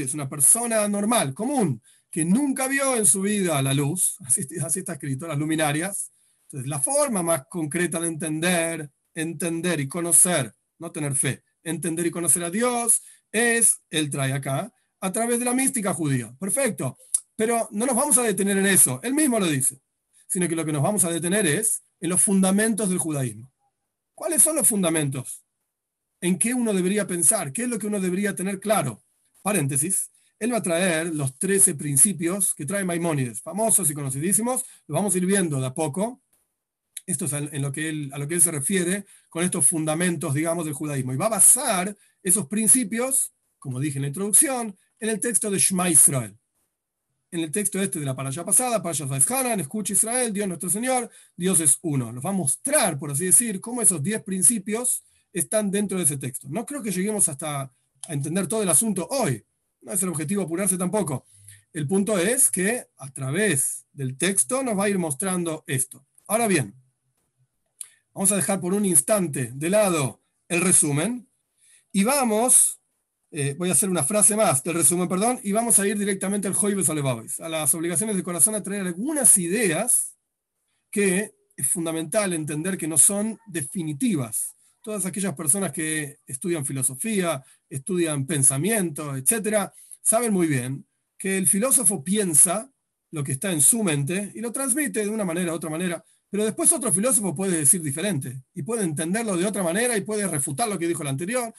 es una persona normal, común, que nunca vio en su vida la luz, [laughs] así, así está escrito, las luminarias. Entonces, la forma más concreta de entender, entender y conocer, no tener fe, entender y conocer a Dios, es, él trae acá, a través de la mística judía. Perfecto. Pero no nos vamos a detener en eso, él mismo lo dice, sino que lo que nos vamos a detener es en los fundamentos del judaísmo. ¿Cuáles son los fundamentos? En qué uno debería pensar, qué es lo que uno debería tener claro. Paréntesis, él va a traer los 13 principios que trae Maimónides, famosos y conocidísimos, lo vamos a ir viendo de a poco. Esto es en lo que él, a lo que él se refiere con estos fundamentos, digamos, del judaísmo. Y va a basar esos principios, como dije en la introducción, en el texto de Shema Israel. en el texto este de la parasha pasada, Parasha Hanan, escucha Israel, Dios nuestro Señor, Dios es uno. Nos va a mostrar, por así decir, cómo esos 10 principios están dentro de ese texto. No creo que lleguemos hasta a entender todo el asunto hoy. No es el objetivo apurarse tampoco. El punto es que a través del texto nos va a ir mostrando esto. Ahora bien, vamos a dejar por un instante de lado el resumen y vamos eh, voy a hacer una frase más del resumen, perdón, y vamos a ir directamente al Joibes Alevabes, a las obligaciones de corazón, a traer algunas ideas que es fundamental entender que no son definitivas. Todas aquellas personas que estudian filosofía, estudian pensamiento, etcétera, saben muy bien que el filósofo piensa lo que está en su mente y lo transmite de una manera u otra manera, pero después otro filósofo puede decir diferente y puede entenderlo de otra manera y puede refutar lo que dijo el anterior.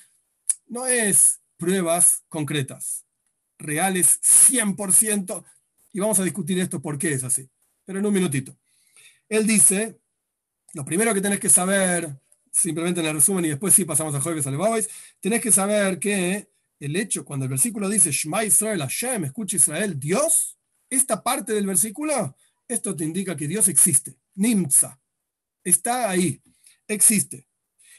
No es pruebas concretas, reales 100%, y vamos a discutir esto por qué es así, pero en un minutito. Él dice, lo primero que tenés que saber, simplemente en el resumen y después sí pasamos a jueves al tenés que saber que el hecho, cuando el versículo dice, Shema Israel Hashem, escucha Israel, Dios, esta parte del versículo, esto te indica que Dios existe, Nimza, está ahí, existe.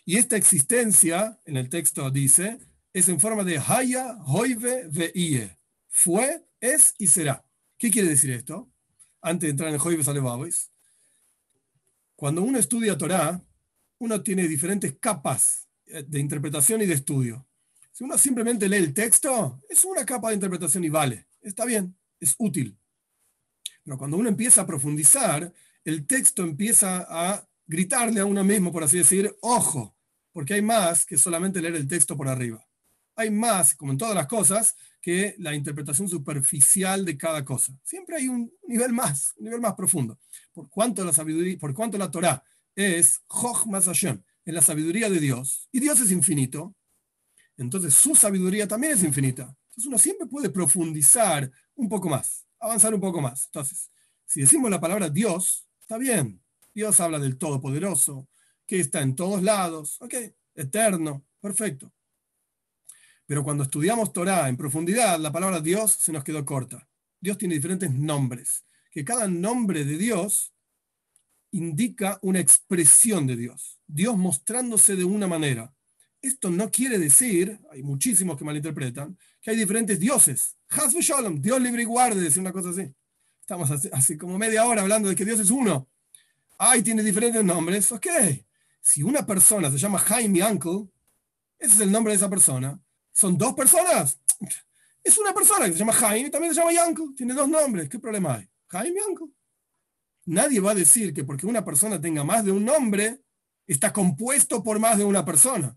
Y esta existencia, en el texto dice, es en forma de Haya, Hoive, Veie. Fue, es y será. ¿Qué quiere decir esto? Antes de entrar en Hoive Salevavois. Cuando uno estudia Torah, uno tiene diferentes capas eh, de interpretación y de estudio. Si uno simplemente lee el texto, es una capa de interpretación y vale. Está bien, es útil. Pero cuando uno empieza a profundizar, el texto empieza a gritarle a uno mismo, por así decir, ojo, porque hay más que solamente leer el texto por arriba hay más, como en todas las cosas, que la interpretación superficial de cada cosa. Siempre hay un nivel más, un nivel más profundo. Por cuanto la sabiduría, por cuanto la Torah es Chochmas Hashem, es la sabiduría de Dios, y Dios es infinito, entonces su sabiduría también es infinita. Entonces uno siempre puede profundizar un poco más, avanzar un poco más. Entonces, si decimos la palabra Dios, está bien. Dios habla del Todopoderoso, que está en todos lados, ok, eterno, perfecto. Pero cuando estudiamos Torah en profundidad, la palabra Dios se nos quedó corta. Dios tiene diferentes nombres, que cada nombre de Dios indica una expresión de Dios, Dios mostrándose de una manera. Esto no quiere decir, hay muchísimos que malinterpretan, que hay diferentes dioses. Shalom, Dios libre y guarde, decir una cosa así. Estamos así, como media hora hablando de que Dios es uno. Ay, tiene diferentes nombres. Ok. Si una persona se llama Jaime Uncle, ese es el nombre de esa persona, son dos personas. Es una persona que se llama Jaime y también se llama Yanko. Tiene dos nombres. ¿Qué problema hay? Jaime y Yanko. Nadie va a decir que porque una persona tenga más de un nombre, está compuesto por más de una persona.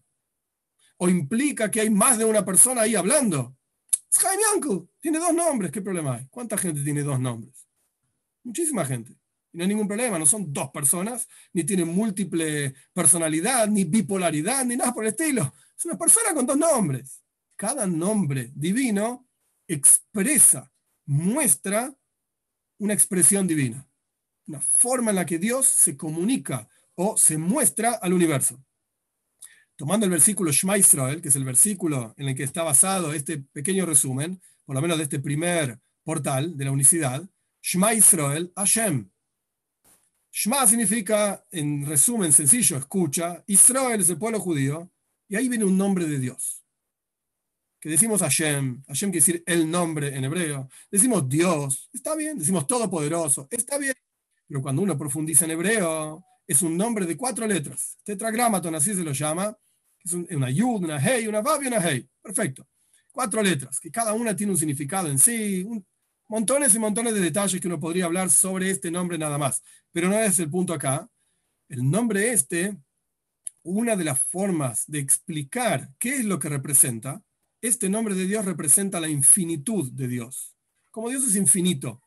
O implica que hay más de una persona ahí hablando. Es Jaime Yanko. Tiene dos nombres. ¿Qué problema hay? ¿Cuánta gente tiene dos nombres? Muchísima gente. Y no hay ningún problema, no son dos personas, ni tienen múltiple personalidad, ni bipolaridad, ni nada por el estilo. Es una persona con dos nombres cada nombre divino expresa, muestra una expresión divina, una forma en la que Dios se comunica o se muestra al universo. Tomando el versículo Shema Israel, que es el versículo en el que está basado este pequeño resumen, por lo menos de este primer portal de la unicidad, Shema Israel, Hashem. Shema significa, en resumen sencillo, escucha. Israel es el pueblo judío, y ahí viene un nombre de Dios que decimos Hashem, Hashem quiere decir el nombre en hebreo, decimos Dios, está bien, decimos Todopoderoso, está bien, pero cuando uno profundiza en hebreo, es un nombre de cuatro letras, tetragramaton, así se lo llama, es una yud, una hey, una vav y una hey, perfecto, cuatro letras, que cada una tiene un significado en sí, montones y montones de detalles que uno podría hablar sobre este nombre nada más, pero no es el punto acá, el nombre este, una de las formas de explicar qué es lo que representa, este nombre de Dios representa la infinitud de Dios. Como Dios es infinito.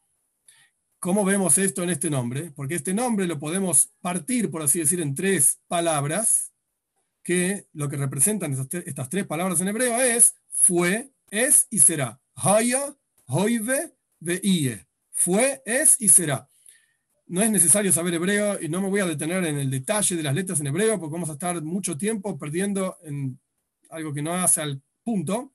¿Cómo vemos esto en este nombre? Porque este nombre lo podemos partir, por así decir, en tres palabras, que lo que representan estas tres palabras en hebreo es fue, es y será. Haya, hoive, veie. Fue, es y será. No es necesario saber hebreo y no me voy a detener en el detalle de las letras en hebreo porque vamos a estar mucho tiempo perdiendo en algo que no hace al punto,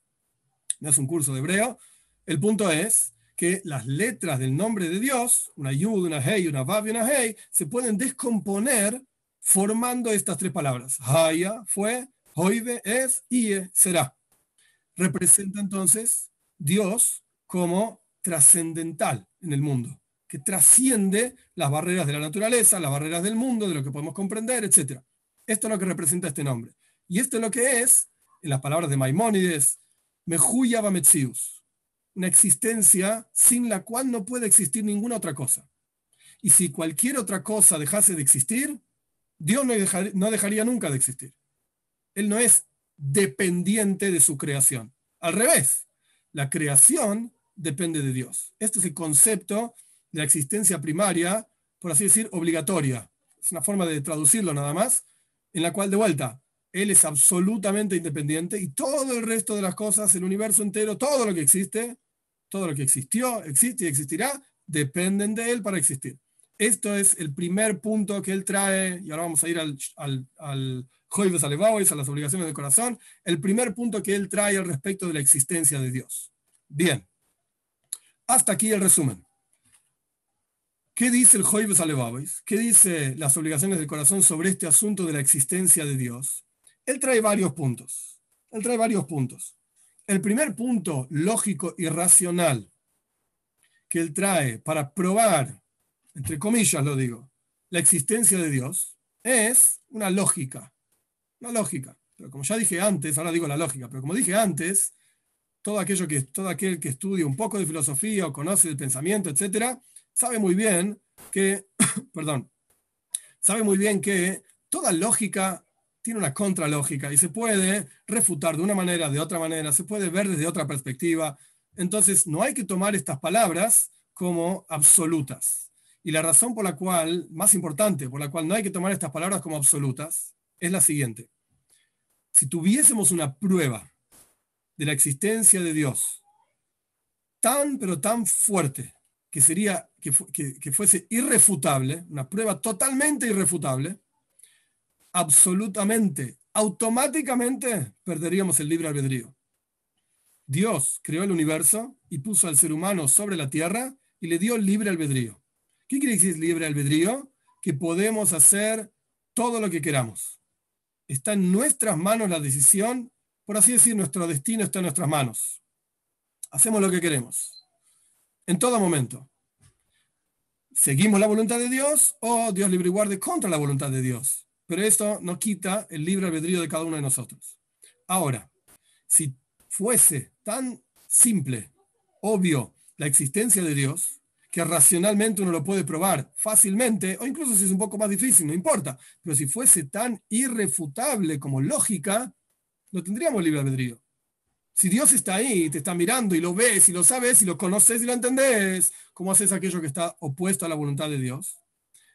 no es un curso de hebreo, el punto es que las letras del nombre de Dios, una yud, una hey, una vav y una hey, se pueden descomponer formando estas tres palabras. Haya, fue, hoive, es, ie, será. Representa entonces Dios como trascendental en el mundo, que trasciende las barreras de la naturaleza, las barreras del mundo, de lo que podemos comprender, etc. Esto es lo que representa este nombre. Y esto es lo que es, en las palabras de Maimónides, Mehuya Bametzius, una existencia sin la cual no puede existir ninguna otra cosa. Y si cualquier otra cosa dejase de existir, Dios no, dejaría nunca de existir. Él no es dependiente de su creación. Al revés, la creación depende de Dios. Este es el concepto de la existencia primaria, por así decir, obligatoria. Es una forma de traducirlo nada más, en la cual de vuelta, Él es absolutamente independiente y todo el resto de las cosas, el universo entero, todo lo que existe, todo lo que existió, existe y existirá, dependen de Él para existir. Esto es el primer punto que Él trae, y ahora vamos a ir al, al, al a las obligaciones del corazón, el primer punto que Él trae al respecto de la existencia de Dios. Bien. Hasta aquí el resumen. ¿Qué dice el Joibes Alevabes? ¿Qué dice las obligaciones del corazón sobre este asunto de la existencia de Dios? Él trae varios puntos. Él trae varios puntos. El primer punto lógico y racional que él trae para probar, entre comillas lo digo, la existencia de Dios es una lógica. Una lógica. Pero como ya dije antes, ahora digo la lógica, pero como dije antes, todo, aquello que, todo aquel que estudia un poco de filosofía o conoce el pensamiento, etcétera, sabe muy bien que, [coughs] perdón, sabe muy bien que toda lógica tiene una contralógica y se puede refutar de una manera, de otra manera, se puede ver desde otra perspectiva. Entonces, no hay que tomar estas palabras como absolutas. Y la razón por la cual, más importante, por la cual no hay que tomar estas palabras como absolutas, es la siguiente. Si tuviésemos una prueba de la existencia de Dios tan, pero tan fuerte, que sería que, que, fuese irrefutable, una prueba totalmente irrefutable, absolutamente, automáticamente perderíamos el libre albedrío. Dios creó el universo y puso al ser humano sobre la tierra y le dio libre albedrío. ¿Qué quiere decir libre albedrío? Que podemos hacer todo lo que queramos. Está en nuestras manos la decisión por así decir, nuestro destino está en nuestras manos. Hacemos lo que queremos. En todo momento. Seguimos la voluntad de Dios o Dios libre y guarde contra la voluntad de Dios. Pero esto no quita el libre albedrío de cada uno de nosotros. Ahora, si fuese tan simple, obvio, la existencia de Dios, que racionalmente uno lo puede probar fácilmente, o incluso si es un poco más difícil, no importa, pero si fuese tan irrefutable como lógica, no tendríamos libre albedrío. Si Dios está ahí, te está mirando y lo ves y lo sabes y lo conoces y lo entendés, ¿cómo haces aquello que está opuesto a la voluntad de Dios?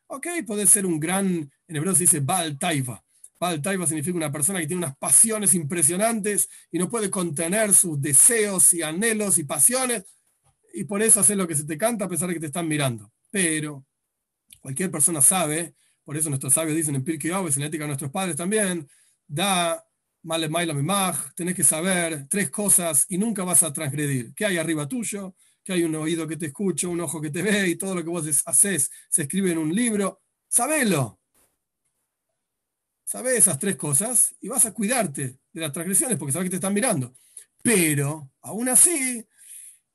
Ok, puede ser un gran, en hebreo se dice Baal Taifa. Baal Taifa significa una persona que tiene unas pasiones impresionantes y no puede contener sus deseos y anhelos y pasiones y por eso hacer lo que se te canta a pesar de que te están mirando. Pero cualquier persona sabe, por eso nuestros sabios dicen en Pirkei en la ética de nuestros padres también, da Male Maila Mimaj, tenés que saber tres cosas y nunca vas a transgredir. ¿Qué hay arriba tuyo? Que hay un oído que te escucha, un ojo que te ve y todo lo que vos haces se escribe en un libro. Sabelo. Sabés esas tres cosas y vas a cuidarte de las transgresiones porque sabes que te están mirando. Pero, aún así,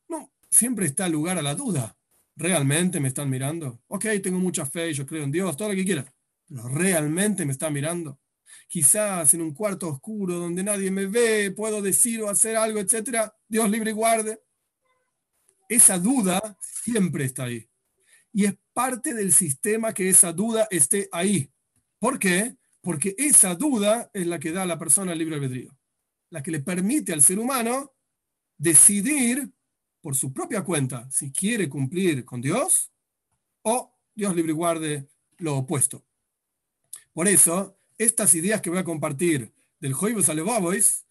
no, siempre está lugar a la duda. ¿Realmente me están mirando? Ok, tengo mucha fe, yo creo en Dios, todo lo que quieras. Pero ¿realmente me están mirando? quizás en un cuarto oscuro donde nadie me ve, puedo decir o hacer algo, etcétera, Dios libre y guarde. Esa duda siempre está ahí. Y es parte del sistema que esa duda esté ahí. ¿Por qué? Porque esa duda es la que da a la persona el libre albedrío. La que le permite al ser humano decidir por su propia cuenta si quiere cumplir con Dios o Dios libre y guarde lo opuesto. Por eso, estas ideas que voy a compartir del Joibos Alevabois,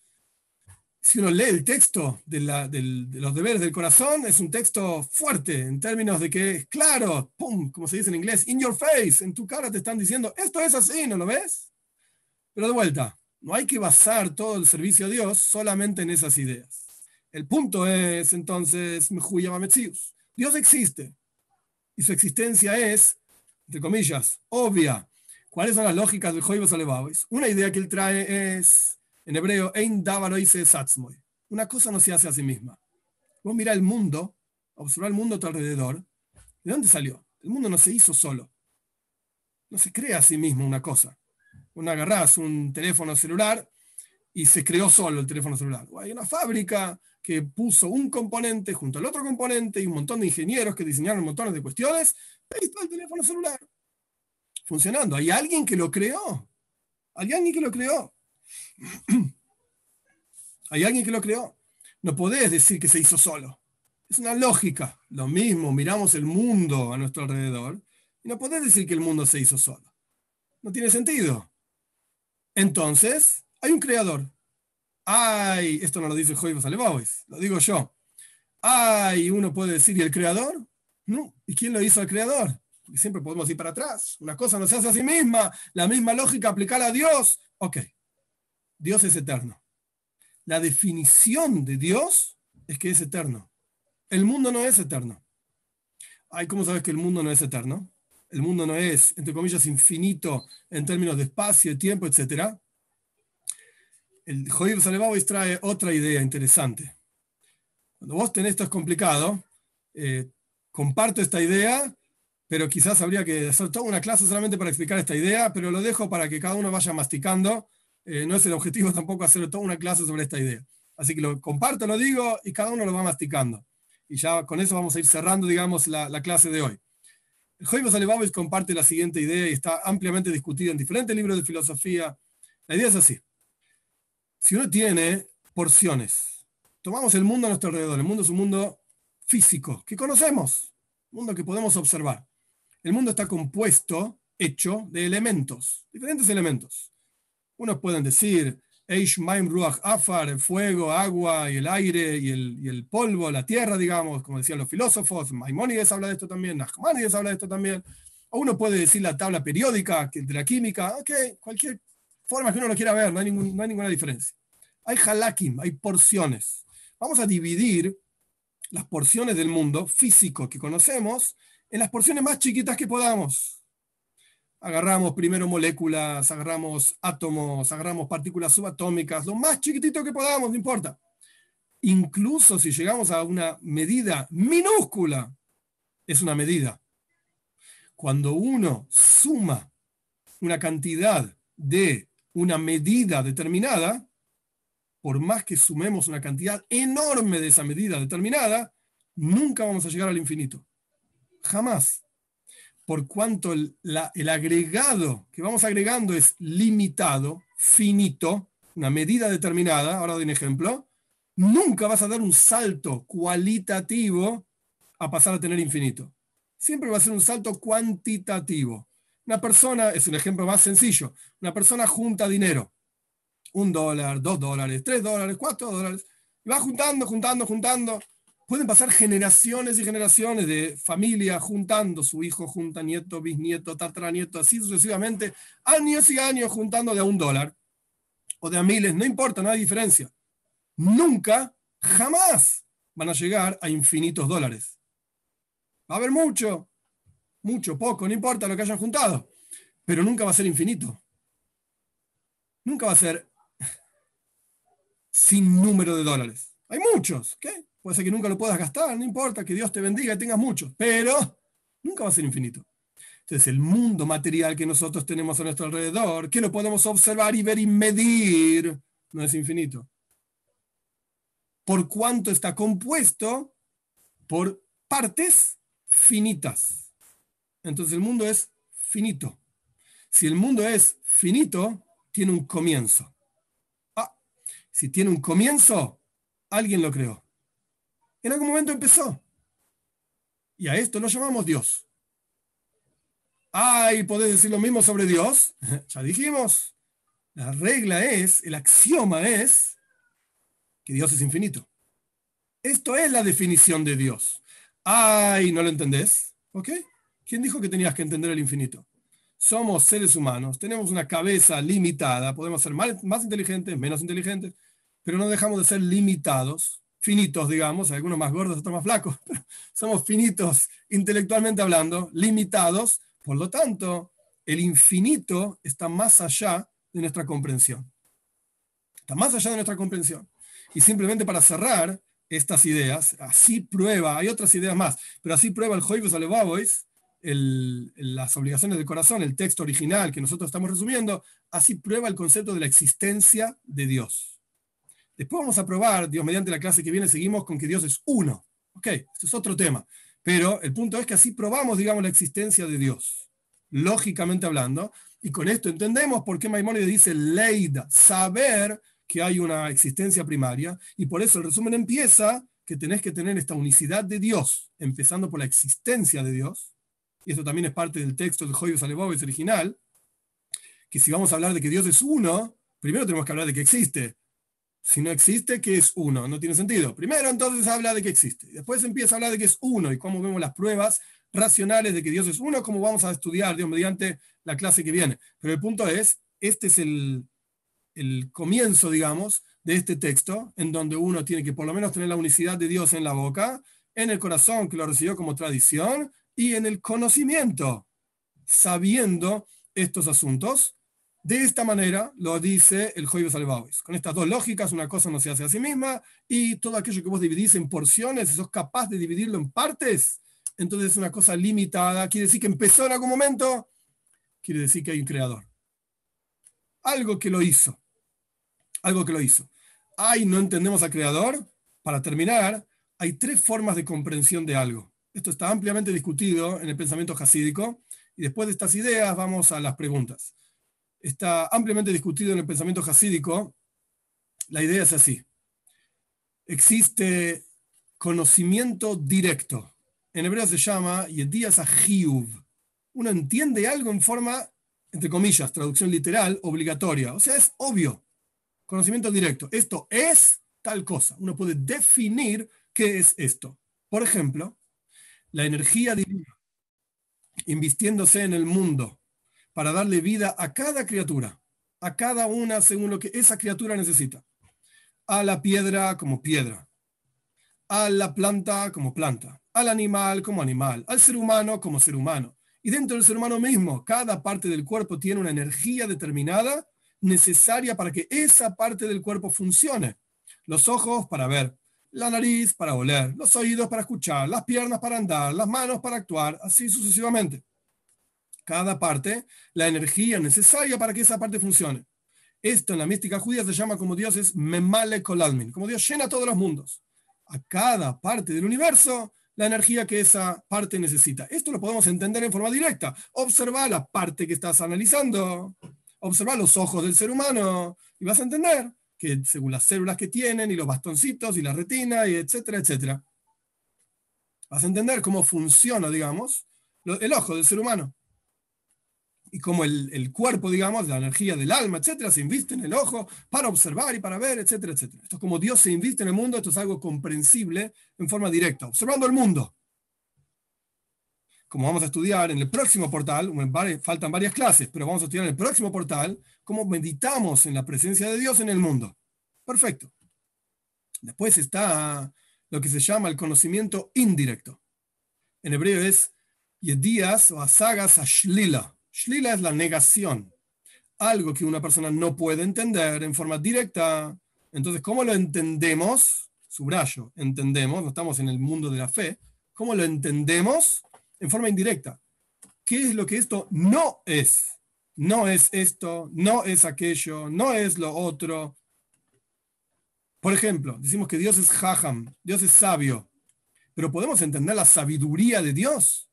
si uno lee el texto de, los deberes del corazón, es un texto fuerte en términos de que es claro, pum, como se dice en inglés, in your face, en tu cara te están diciendo, esto es así, ¿no lo ves? Pero de vuelta, no hay que basar todo el servicio a Dios solamente en esas ideas. El punto es entonces, Dios existe y su existencia es, entre comillas, obvia. ¿Cuáles son las lógicas del Joibos Alevavis? Una idea que él trae es, en hebreo, Ein. Una cosa no se hace a sí misma. Vos mira el mundo, observa el mundo a tu alrededor. ¿De dónde salió? El mundo no se hizo solo. No se crea a sí mismo una cosa. Una agarrás un teléfono celular y se creó solo el teléfono celular. O hay una fábrica que puso un componente junto al otro componente y un montón de ingenieros que diseñaron montones de cuestiones. Ahí el teléfono celular funcionando. Hay alguien que lo creó. Hay alguien que lo creó. [clears throat] Hay alguien que lo creó. No podés decir que se hizo solo. Es una lógica. Lo mismo, miramos el mundo a nuestro alrededor y no podés decir que el mundo se hizo solo. No tiene sentido. Entonces, hay un creador. Ay, esto no lo dice Joy Salevawis, lo digo yo. Ay, uno puede decir, ¿y el creador? No. ¿Y quién lo hizo al creador? Siempre podemos ir para atrás. Una cosa no se hace a sí misma. La misma lógica aplicar a Dios. Ok. Dios es eterno la definición de Dios es que es eterno. El mundo no es eterno. Ay, ¿cómo sabes que el mundo no es eterno? El mundo no es, entre comillas, infinito en términos de espacio, tiempo, etc. El Joib Salevavos trae otra idea interesante. Cuando vos tenés esto es complicado, eh, comparto esta idea, pero quizás habría que hacer toda una clase solamente para explicar esta idea, pero lo dejo para que cada uno vaya masticando eh, no es el objetivo [laughs] tampoco hacer toda una clase sobre esta idea. Así que lo comparto, lo digo y cada uno lo va masticando. Y ya con eso vamos a ir cerrando, digamos, la, clase de hoy. Joibos Alevavos comparte la siguiente idea y está ampliamente discutida en diferentes libros de filosofía. La idea es así. Si uno tiene porciones, tomamos el mundo a nuestro alrededor, el mundo es un mundo físico que conocemos, un mundo que podemos observar. El mundo está compuesto, hecho de elementos, diferentes elementos. Unos pueden decir, Eish Maim Ruach Afar, el fuego, agua y el aire y el, polvo, la tierra, digamos, como decían los filósofos. Maimónides habla de esto también, Nachmanides habla de esto también. O uno puede decir la tabla periódica de la química, ok, cualquier forma que uno lo quiera ver, no no hay ninguna diferencia. Hay halakim, hay porciones. Vamos a dividir las porciones del mundo físico que conocemos en las porciones más chiquitas que podamos agarramos primero moléculas, agarramos átomos, agarramos partículas subatómicas, lo más chiquitito que podamos, no importa. Incluso si llegamos a una medida minúscula, es una medida. Cuando uno suma una cantidad de una medida determinada, por más que sumemos una cantidad enorme de esa medida determinada, nunca vamos a llegar al infinito. Jamás por cuanto el, agregado que vamos agregando es limitado, finito, una medida determinada, ahora doy un ejemplo, nunca vas a dar un salto cualitativo a pasar a tener infinito. Siempre va a ser un salto cuantitativo. Una persona, es un ejemplo más sencillo, una persona junta dinero, un dólar, dos dólares, tres dólares, cuatro dólares, y va juntando, juntando, juntando, pueden pasar generaciones y generaciones de familia juntando, su hijo junta nieto, bisnieto, tataranieto, así sucesivamente, años y años juntando de a un dólar o de a miles, no importa, no hay diferencia. Nunca, jamás van a llegar a infinitos dólares. Va a haber mucho, mucho, poco, no importa lo que hayan juntado, pero nunca va a ser infinito. Nunca va a ser [laughs] sin número de dólares. Hay muchos, ¿qué? Puede ser que nunca lo puedas gastar, no importa, que Dios te bendiga y tengas mucho, pero nunca va a ser infinito. Entonces, el mundo material que nosotros tenemos a nuestro alrededor, que lo podemos observar y ver y medir, no es infinito. Por cuánto está compuesto por partes finitas. Entonces, el mundo es finito. Si el mundo es finito, tiene un comienzo. Ah, si tiene un comienzo, alguien lo creó. En algún momento empezó. Y a esto lo llamamos Dios. Ay, ¿podés decir lo mismo sobre Dios? [laughs] ya dijimos. La regla es, el axioma es que Dios es infinito. Esto es la definición de Dios. Ay, ¿no lo entendés? ¿Ok? ¿Quién dijo que tenías que entender el infinito? Somos seres humanos, tenemos una cabeza limitada, podemos ser más inteligentes, menos inteligentes, pero no dejamos de ser limitados finitos, digamos, algunos más gordos, otros más flacos, [laughs] pero somos finitos intelectualmente hablando, limitados, por lo tanto, el infinito está más allá de nuestra comprensión. Está más allá de nuestra comprensión. Y simplemente para cerrar estas ideas, así prueba, hay otras ideas más, pero así prueba el Joibus Alevabois, las obligaciones del corazón, el texto original que nosotros estamos resumiendo, así prueba el concepto de la existencia de Dios. Después vamos a probar, Dios, mediante la clase que viene, seguimos con que Dios es uno. Ok, esto es otro tema. Pero el punto es que así probamos, digamos, la existencia de Dios, lógicamente hablando, y con esto entendemos por qué Maimónides dice leida, saber que hay una existencia primaria, y por eso el resumen empieza que tenés que tener esta unicidad de Dios, empezando por la existencia de Dios, y esto también es parte del texto del Joyos Alevovis original, que si vamos a hablar de que Dios es uno, primero tenemos que hablar de que existe, si no existe, ¿qué es uno? No tiene sentido. Primero entonces habla de que existe. Después empieza a hablar de que es uno y cómo vemos las pruebas racionales de que Dios es uno, como vamos a estudiar, Dios, mediante la clase que viene. Pero el punto es, este es el, el comienzo, digamos, de este texto, en donde uno tiene que por lo menos tener la unicidad de Dios en la boca, en el corazón que lo recibió como tradición y en el conocimiento, sabiendo estos asuntos de esta manera lo dice el Joibes Salvavis. Con estas dos lógicas, una cosa no se hace a sí misma y todo aquello que vos dividís en porciones, si sos capaz de dividirlo en partes, entonces es una cosa limitada. Quiere decir que empezó en algún momento, quiere decir que hay un creador. Algo que lo hizo. Algo que lo hizo. Ay, no entendemos al creador. Para terminar, hay tres formas de comprensión de algo. Esto está ampliamente discutido en el pensamiento jasídico. Y después de estas ideas vamos a las preguntas está ampliamente discutido en el pensamiento jasídico. La idea es así. Existe conocimiento directo. En hebreo se llama Yedías Ahiuv. Uno entiende algo en forma, entre comillas, traducción literal, obligatoria. O sea, es obvio. Conocimiento directo. Esto es tal cosa. Uno puede definir qué es esto. Por ejemplo, la energía divina invistiéndose en el mundo para darle vida a cada criatura, a cada una según lo que esa criatura necesita. A la piedra como piedra, a la planta como planta, al animal como animal, al ser humano como ser humano. Y dentro del ser humano mismo, cada parte del cuerpo tiene una energía determinada necesaria para que esa parte del cuerpo funcione. Los ojos para ver, la nariz para oler, los oídos para escuchar, las piernas para andar, las manos para actuar, así sucesivamente cada parte la energía necesaria para que esa parte funcione. Esto en la mística judía se llama como Dios es memale kolalmin, como Dios llena todos los mundos. A cada parte del universo la energía que esa parte necesita. Esto lo podemos entender en forma directa. Observa la parte que estás analizando, observa los ojos del ser humano y vas a entender que según las células que tienen y los bastoncitos y la retina y etcétera, etcétera, vas a entender cómo funciona, digamos, el ojo del ser humano y como el, cuerpo, digamos, la energía del alma, etcétera, se inviste en el ojo para observar y para ver, etcétera, etcétera. Esto es como Dios se inviste en el mundo, esto es algo comprensible en forma directa, observando el mundo. Como vamos a estudiar en el próximo portal, faltan varias clases, pero vamos a estudiar en el próximo portal cómo meditamos en la presencia de Dios en el mundo. Perfecto. Después está lo que se llama el conocimiento indirecto. En hebreo es Yedías o Asagas Ashlila Shlila es la negación, algo que una persona no puede entender en forma directa. Entonces, ¿cómo lo entendemos? Subrayo, entendemos, no estamos en el mundo de la fe. ¿Cómo lo entendemos? En forma indirecta. ¿Qué es lo que esto no es? No es esto, no es aquello, no es lo otro. Por ejemplo, decimos que Dios es Jajam, Dios es sabio, pero ¿podemos entender la sabiduría de Dios?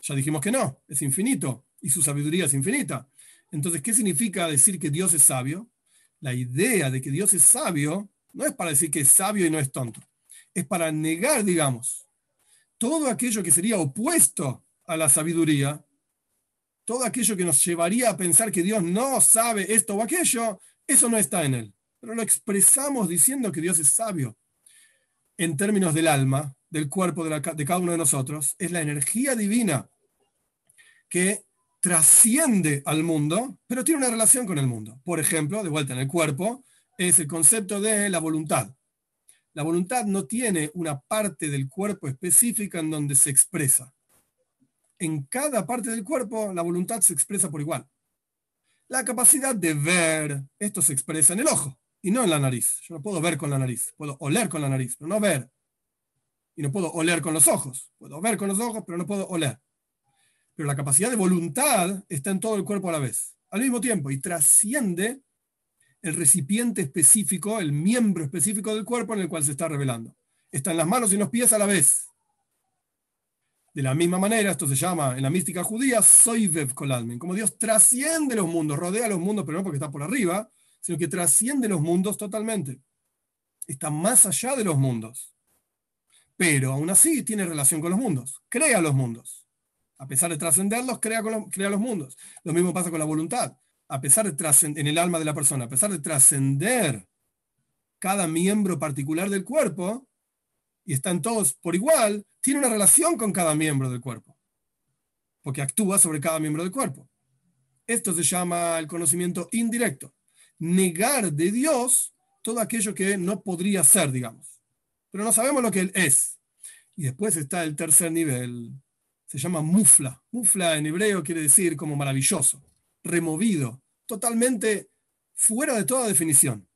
Ya dijimos que no, es infinito y su sabiduría es infinita. Entonces, ¿qué significa decir que Dios es sabio? La idea de que Dios es sabio no es para decir que es sabio y no es tonto. Es para negar, digamos, todo aquello que sería opuesto a la sabiduría, todo aquello que nos llevaría a pensar que Dios no sabe esto o aquello, eso no está en él. Pero lo expresamos diciendo que Dios es sabio. En términos del alma, del cuerpo de, de cada uno de nosotros, es la energía divina que trasciende al mundo, pero tiene una relación con el mundo. Por ejemplo, de vuelta en el cuerpo, es el concepto de la voluntad. La voluntad no tiene una parte del cuerpo específica en donde se expresa. En cada parte del cuerpo la voluntad se expresa por igual. La capacidad de ver, esto se expresa en el ojo y no en la nariz. Yo no puedo ver con la nariz, puedo oler con la nariz, pero no ver. Y no puedo oler con los ojos. Puedo ver con los ojos, pero no puedo oler. Pero la capacidad de voluntad está en todo el cuerpo a la vez, al mismo tiempo, y trasciende el recipiente específico, el miembro específico del cuerpo en el cual se está revelando. Está en las manos y en los pies a la vez. De la misma manera, esto se llama en la mística judía Soivev Kolalmen, como Dios trasciende los mundos, rodea los mundos, pero no porque está por arriba, sino que trasciende los mundos totalmente. Está más allá de los mundos. Pero aún así tiene relación con los mundos, crea los mundos. A pesar de trascenderlos, crea, crea los mundos. Lo mismo pasa con la voluntad a pesar de trascender, en el alma de la persona, a pesar de trascender cada miembro particular del cuerpo, y están todos por igual, tiene una relación con cada miembro del cuerpo, porque actúa sobre cada miembro del cuerpo. Esto se llama el conocimiento indirecto. Negar de Dios todo aquello que no podría ser, digamos. Pero no sabemos lo que Él es. Y después está el tercer nivel. Se llama mufla. Mufla en hebreo quiere decir como maravilloso, removido, totalmente fuera de toda definición.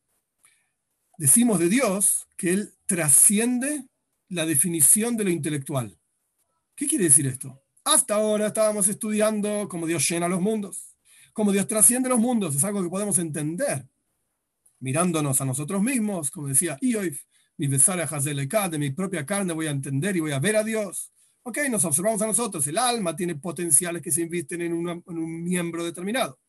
Decimos de Dios que Él trasciende la definición de lo intelectual. ¿Qué quiere decir esto? Hasta ahora estábamos estudiando cómo Dios llena los mundos, cómo Dios trasciende los mundos, es algo que podemos entender mirándonos a nosotros mismos, como decía Ioif, mi besara de mi propia carne voy a entender y voy a ver a Dios. Ok, nos observamos a nosotros, el alma tiene potenciales que se invisten en un miembro determinado.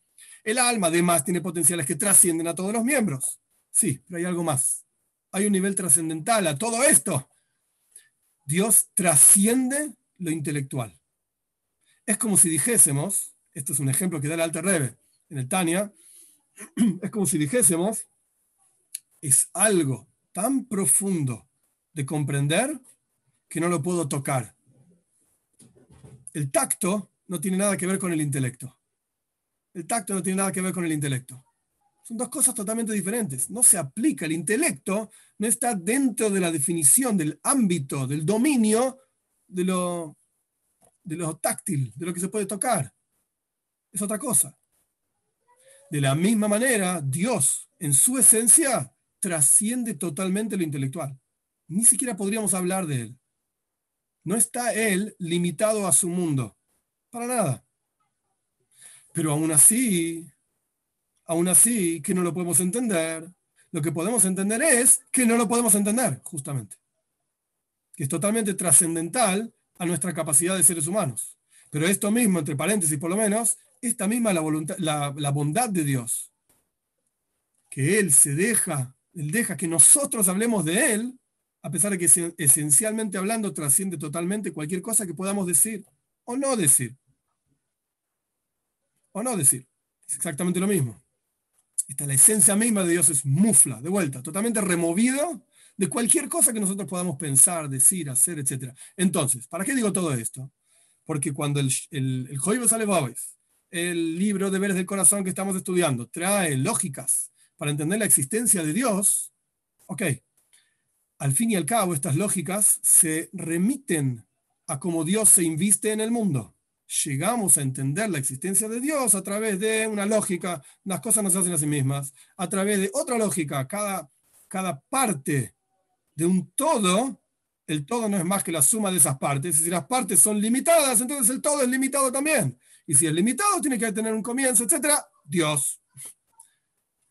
El alma además tiene potenciales que trascienden a todos los miembros. Sí, pero hay algo más. Hay un nivel trascendental a todo esto. Dios trasciende lo intelectual. Es como si dijésemos, esto es un ejemplo que da el Alter Rebbe en el Tania, [clears throat] es como si dijésemos, es algo tan profundo de comprender que no lo puedo tocar. El tacto no tiene nada que ver con el intelecto. El tacto no tiene nada que ver con el intelecto. Son dos cosas totalmente diferentes. No se aplica. El intelecto no está dentro de la definición, del ámbito, del dominio de lo, de lo táctil, de lo que se puede tocar. Es otra cosa. De la misma manera, Dios, en su esencia, trasciende totalmente lo intelectual. Ni siquiera podríamos hablar de Él. No está Él limitado a su mundo. Para nada. Pero aún así, aún así, que no lo podemos entender, lo que podemos entender es que no lo podemos entender, justamente. Que es totalmente trascendental a nuestra capacidad de seres humanos. Pero esto mismo, entre paréntesis por lo menos, esta misma la, voluntad, la, bondad de Dios. Que Él se deja, Él deja que nosotros hablemos de Él, a pesar de que esencialmente hablando trasciende totalmente cualquier cosa que podamos decir o no decir o no decir. Es exactamente lo mismo. Esta, la esencia misma de Dios es mufla, de vuelta, totalmente removido de cualquier cosa que nosotros podamos pensar, decir, hacer, etc. Entonces, ¿para qué digo todo esto? Porque cuando el, el, el el libro de veres del corazón que estamos estudiando, trae lógicas para entender la existencia de Dios, ok, al fin y al cabo estas lógicas se remiten a cómo Dios se inviste en el mundo llegamos a entender la existencia de Dios a través de una lógica, las cosas no se hacen a sí mismas, a través de otra lógica, cada, cada parte de un todo, el todo no es más que la suma de esas partes, si las partes son limitadas, entonces el todo es limitado también, y si es limitado tiene que tener un comienzo, etc. Dios.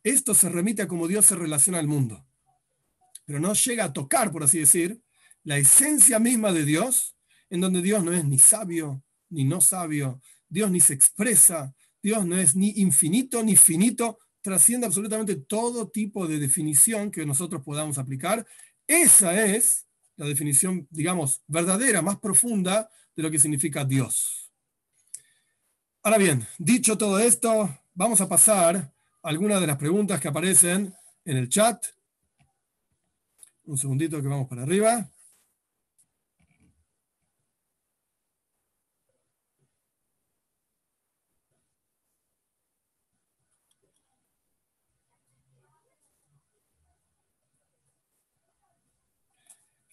Esto se remite a cómo Dios se relaciona al mundo, pero no llega a tocar, por así decir, la esencia misma de Dios, en donde Dios no es ni sabio, ni no sabio, Dios ni se expresa, Dios no es ni infinito ni finito, trasciende absolutamente todo tipo de definición que nosotros podamos aplicar. Esa es la definición, digamos, verdadera, más profunda de lo que significa Dios. Ahora bien, dicho todo esto, vamos a pasar a algunas de las preguntas que aparecen en el chat. Un segundito que vamos para arriba.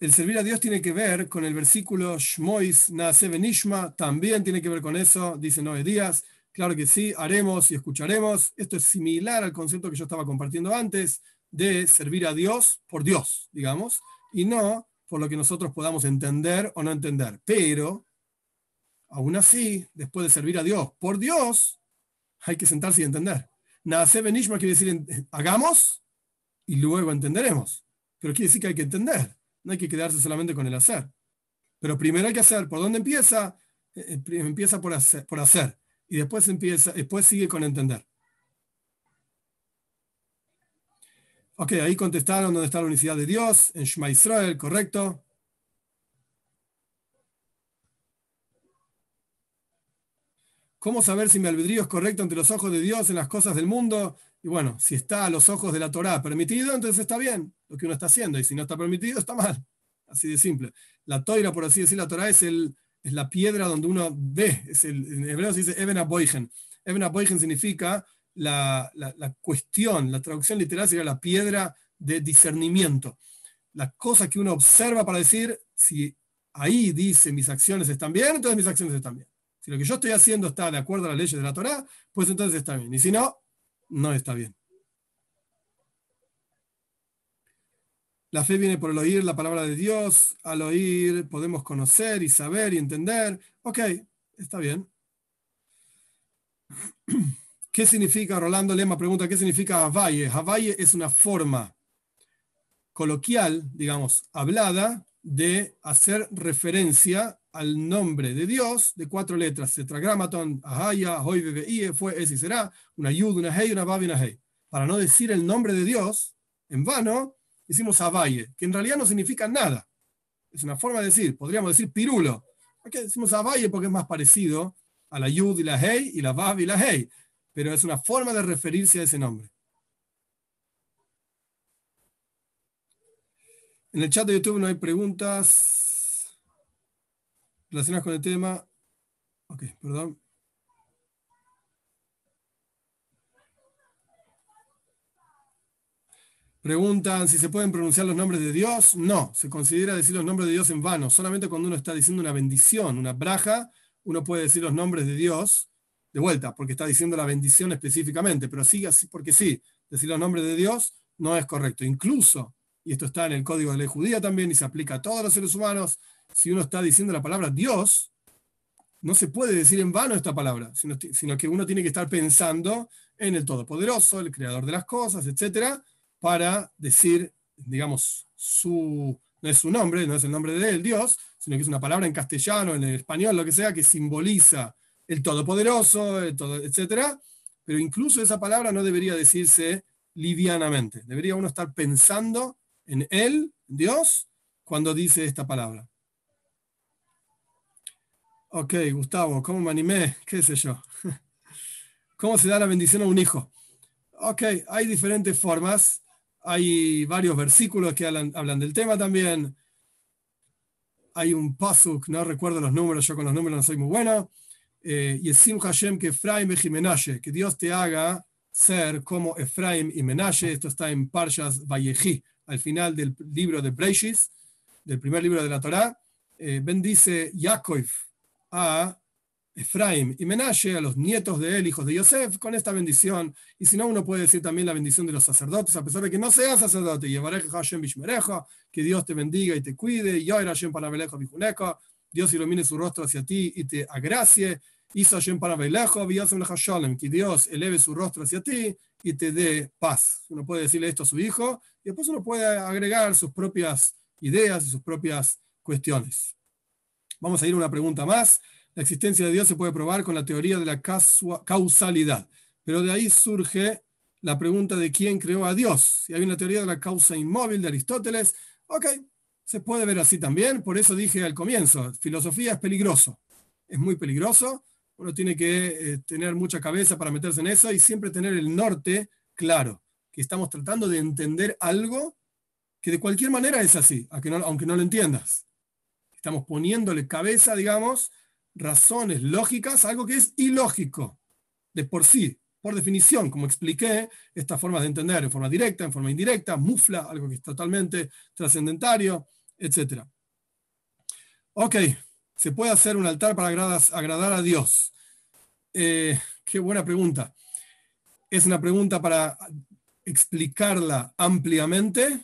el servir a Dios tiene que ver con el versículo Shmois Naase Benishma, también tiene que ver con eso, dice Noé Díaz. Claro que sí, haremos y escucharemos. Esto es similar al concepto que yo estaba compartiendo antes de servir a Dios por Dios, digamos, y no por lo que nosotros podamos entender o no entender. Pero, aún así, después de servir a Dios por Dios, hay que sentarse y entender. Naase Benishma quiere decir hagamos y luego entenderemos. Pero quiere decir que hay que entender. No hay que quedarse solamente con el hacer. Pero primero hay que hacer. ¿Por dónde empieza? Eh, eh, empieza por hacer, por hacer. Y después, empieza, después sigue con entender. Ok, ahí contestaron dónde está la unicidad de Dios, en Shema Israel, correcto. ¿Cómo saber si mi albedrío es correcto ante los ojos de Dios en las cosas del mundo? Y bueno, si está a los ojos de la Torá permitido, entonces está bien lo que uno está haciendo. Y si no está permitido, está mal. Así de simple. La toira, por así decir, la Torá es, el, es la piedra donde uno ve. Es el, en hebreo se dice Eben Aboigen. Eben Aboigen significa la, la, cuestión, la traducción literal sería la piedra de discernimiento. La cosa que uno observa para decir si ahí dice mis acciones están bien, entonces mis acciones están bien. Si lo que yo estoy haciendo está de acuerdo a las leyes de la Torá, pues entonces está bien. Y si no, no está bien. La fe viene por el oír la palabra de Dios. Al oír podemos conocer y saber y entender. Ok, está bien. [clears throat] ¿Qué significa, Rolando Lema pregunta, ¿qué significa Havalle? Havalle es una forma coloquial, digamos, hablada, de hacer referencia al nombre de Dios de cuatro letras, tetragramaton, ahaya, hoy, bebe, fue, es y será, una yud, una hey, una bab y una hey. Para no decir el nombre de Dios en vano, decimos abaye, que en realidad no significa nada. Es una forma de decir, podríamos decir pirulo. Aquí decimos abaye porque es más parecido a la yud y la hey y la bab y la hey, pero es una forma de referirse a ese nombre. En el chat de YouTube no hay preguntas relacionadas con el tema. Ok, perdón. Preguntan si se pueden pronunciar los nombres de Dios. No, se considera decir los nombres de Dios en vano. Solamente cuando uno está diciendo una bendición, una braja, uno puede decir los nombres de Dios de vuelta, porque está diciendo la bendición específicamente. Pero sí, así, porque sí, decir los nombres de Dios no es correcto. Incluso, y esto está en el código de ley judía también y se aplica a todos los seres humanos, si uno está diciendo la palabra Dios, no se puede decir en vano esta palabra, sino, que uno tiene que estar pensando en el Todopoderoso, el Creador de las cosas, etcétera, para decir, digamos, su, no es su nombre, no es el nombre de él, Dios, sino que es una palabra en castellano, en español, lo que sea, que simboliza el Todopoderoso, el etcétera. Pero incluso esa palabra no debería decirse livianamente. Debería uno estar pensando en Él, Dios, cuando dice esta palabra. Ok, Gustavo, ¿cómo me animé? [laughs] ¿Qué sé yo? [laughs] ¿Cómo se da la bendición a un hijo? Ok, hay diferentes formas. Hay varios versículos que hablan, del tema también. Hay un pasuk, no recuerdo los números, yo con los números no soy muy bueno. Eh, y es Hashem que Efraim y Menashe, que Dios te haga ser como Efraim y Menashe. Esto está en Parshas Vallejí, al final del libro de Breishis, del primer libro de la Torá. Eh, bendice Yaakov a Efraim y Menashe, a los nietos de él, hijos de Yosef, con esta bendición. Y si no, uno puede decir también la bendición de los sacerdotes, a pesar de que no sea sacerdote. Que Dios te bendiga y te cuide. Dios ilumine su rostro hacia ti y te agracie. Que Dios eleve su rostro hacia ti y te dé paz. Uno puede decirle esto a su hijo y después uno puede agregar sus propias ideas y sus propias cuestiones. Vamos a ir a una pregunta más. La existencia de Dios se puede probar con la teoría de la causalidad, pero de ahí surge la pregunta de quién creó a Dios. Si hay una teoría de la causa inmóvil de Aristóteles, ok, se puede ver así también. Por eso dije al comienzo, filosofía es peligroso. Es muy peligroso. Uno tiene que eh, tener mucha cabeza para meterse en eso y siempre tener el norte claro, que estamos tratando de entender algo que de cualquier manera es así, aunque no lo entiendas. Estamos poniéndole cabeza, digamos, razones lógicas, algo que es ilógico de por sí, por definición, como expliqué, estas formas de entender en forma directa, en forma indirecta, mufla, algo que es totalmente trascendentario, etc. Ok, se puede hacer un altar para agradar, a Dios. Eh, qué buena pregunta. Es una pregunta para explicarla ampliamente.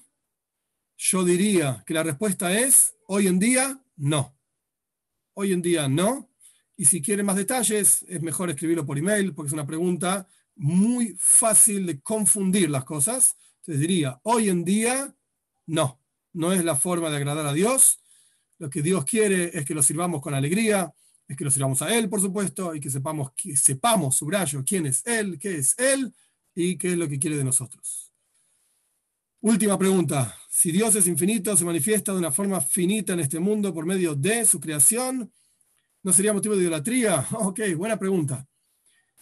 Yo diría que la respuesta es, hoy en día, no. Hoy en día, no. Y si quieren más detalles, es mejor escribirlo por email, porque es una pregunta muy fácil de confundir las cosas. Entonces diría, hoy en día, no. No es la forma de agradar a Dios. Lo que Dios quiere es que lo sirvamos con alegría, es que lo sirvamos a Él, por supuesto, y que sepamos, que sepamos, subrayo, quién es Él, qué es Él y qué es lo que quiere de nosotros. Última pregunta. Si Dios es infinito, se manifiesta de una forma finita en este mundo por medio de su creación, ¿no sería motivo de idolatría? [laughs] Ok, buena pregunta.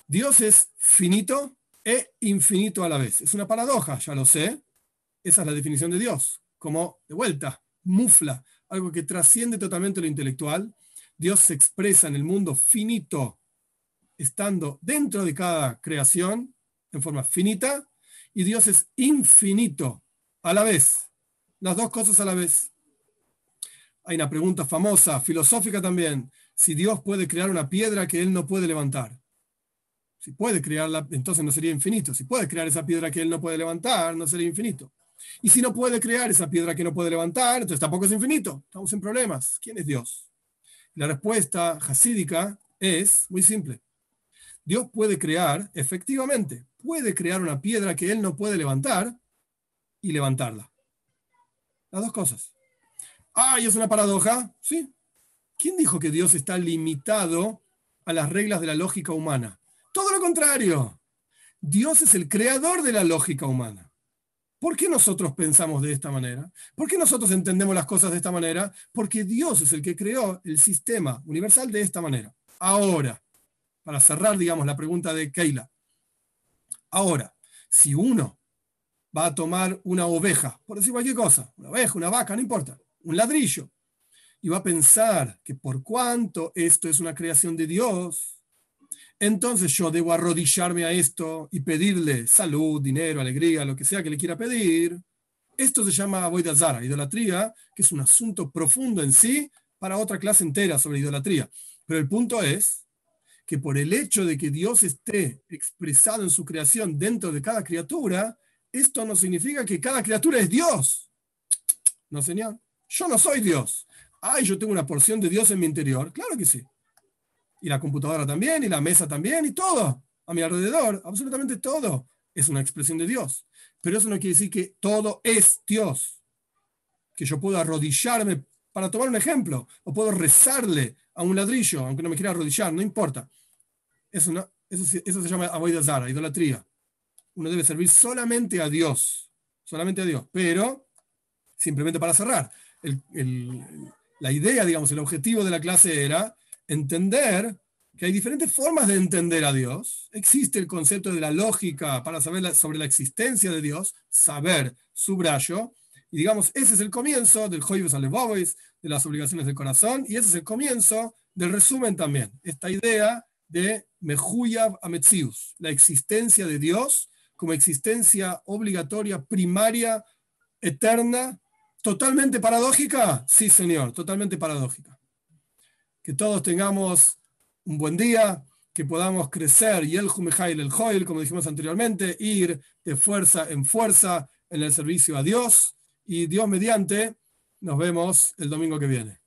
Dios es finito e infinito a la vez. Es una paradoja, ya lo sé. Esa es la definición de Dios. Como, de vuelta, mufla, algo que trasciende totalmente lo intelectual. Dios se expresa en el mundo finito, estando dentro de cada creación en forma finita, y Dios es infinito a la vez. Las dos cosas a la vez. Hay una pregunta famosa, filosófica también. Si Dios puede crear una piedra que Él no puede levantar. Si puede crearla, entonces no sería infinito. Si puede crear esa piedra que Él no puede levantar, no sería infinito. Y si no puede crear esa piedra que no puede levantar, entonces tampoco es infinito. Estamos en problemas. ¿Quién es Dios? La respuesta hasídica es muy simple. Dios puede crear, efectivamente, puede crear una piedra que Él no puede levantar y levantarla. Las dos cosas. Ah, ¿y es una paradoja? Sí. ¿Quién dijo que Dios está limitado a las reglas de la lógica humana? Todo lo contrario. Dios es el creador de la lógica humana. ¿Por qué nosotros pensamos de esta manera? ¿Por qué nosotros entendemos las cosas de esta manera? Porque Dios es el que creó el sistema universal de esta manera. Ahora, para cerrar, digamos, la pregunta de Keila. Ahora, si uno va a tomar una oveja, por decir cualquier cosa, una oveja, una vaca, no importa, un ladrillo, y va a pensar que por cuanto esto es una creación de Dios, entonces yo debo arrodillarme a esto y pedirle salud, dinero, alegría, lo que sea que le quiera pedir. Esto se llama Avoidazara, idolatría, que es un asunto profundo en sí para otra clase entera sobre idolatría. Pero el punto es que por el hecho de que Dios esté expresado en su creación dentro de cada criatura, esto no significa que cada criatura es Dios. No, señor. Yo no soy Dios. Ay, yo tengo una porción de Dios en mi interior. Claro que sí y la computadora también, y la mesa también, y todo a mi alrededor, absolutamente todo es una expresión de Dios. Pero eso no quiere decir que todo es Dios. Que yo puedo arrodillarme, para tomar un ejemplo, o puedo rezarle a un ladrillo, aunque no me quiera arrodillar, no importa. Eso, eso, se llama Zara, idolatría. Uno debe servir solamente a Dios, solamente a Dios. Pero, simplemente para cerrar, la idea, digamos, el objetivo de la clase era entender que hay diferentes formas de entender a Dios. Existe el concepto de la lógica para saber sobre la existencia de Dios, saber, subrayo, y digamos, ese es el comienzo del Joyves Alevobis, de las obligaciones del corazón, y ese es el comienzo del resumen también, esta idea de Mehuyav Ametzius, la existencia de Dios como existencia obligatoria, primaria, eterna, totalmente paradójica. Sí, señor, totalmente paradójica que todos tengamos un buen día, que podamos crecer y el Jumejail el Joil, como dijimos anteriormente, ir de fuerza en fuerza en el servicio a Dios y Dios mediante, nos vemos el domingo que viene.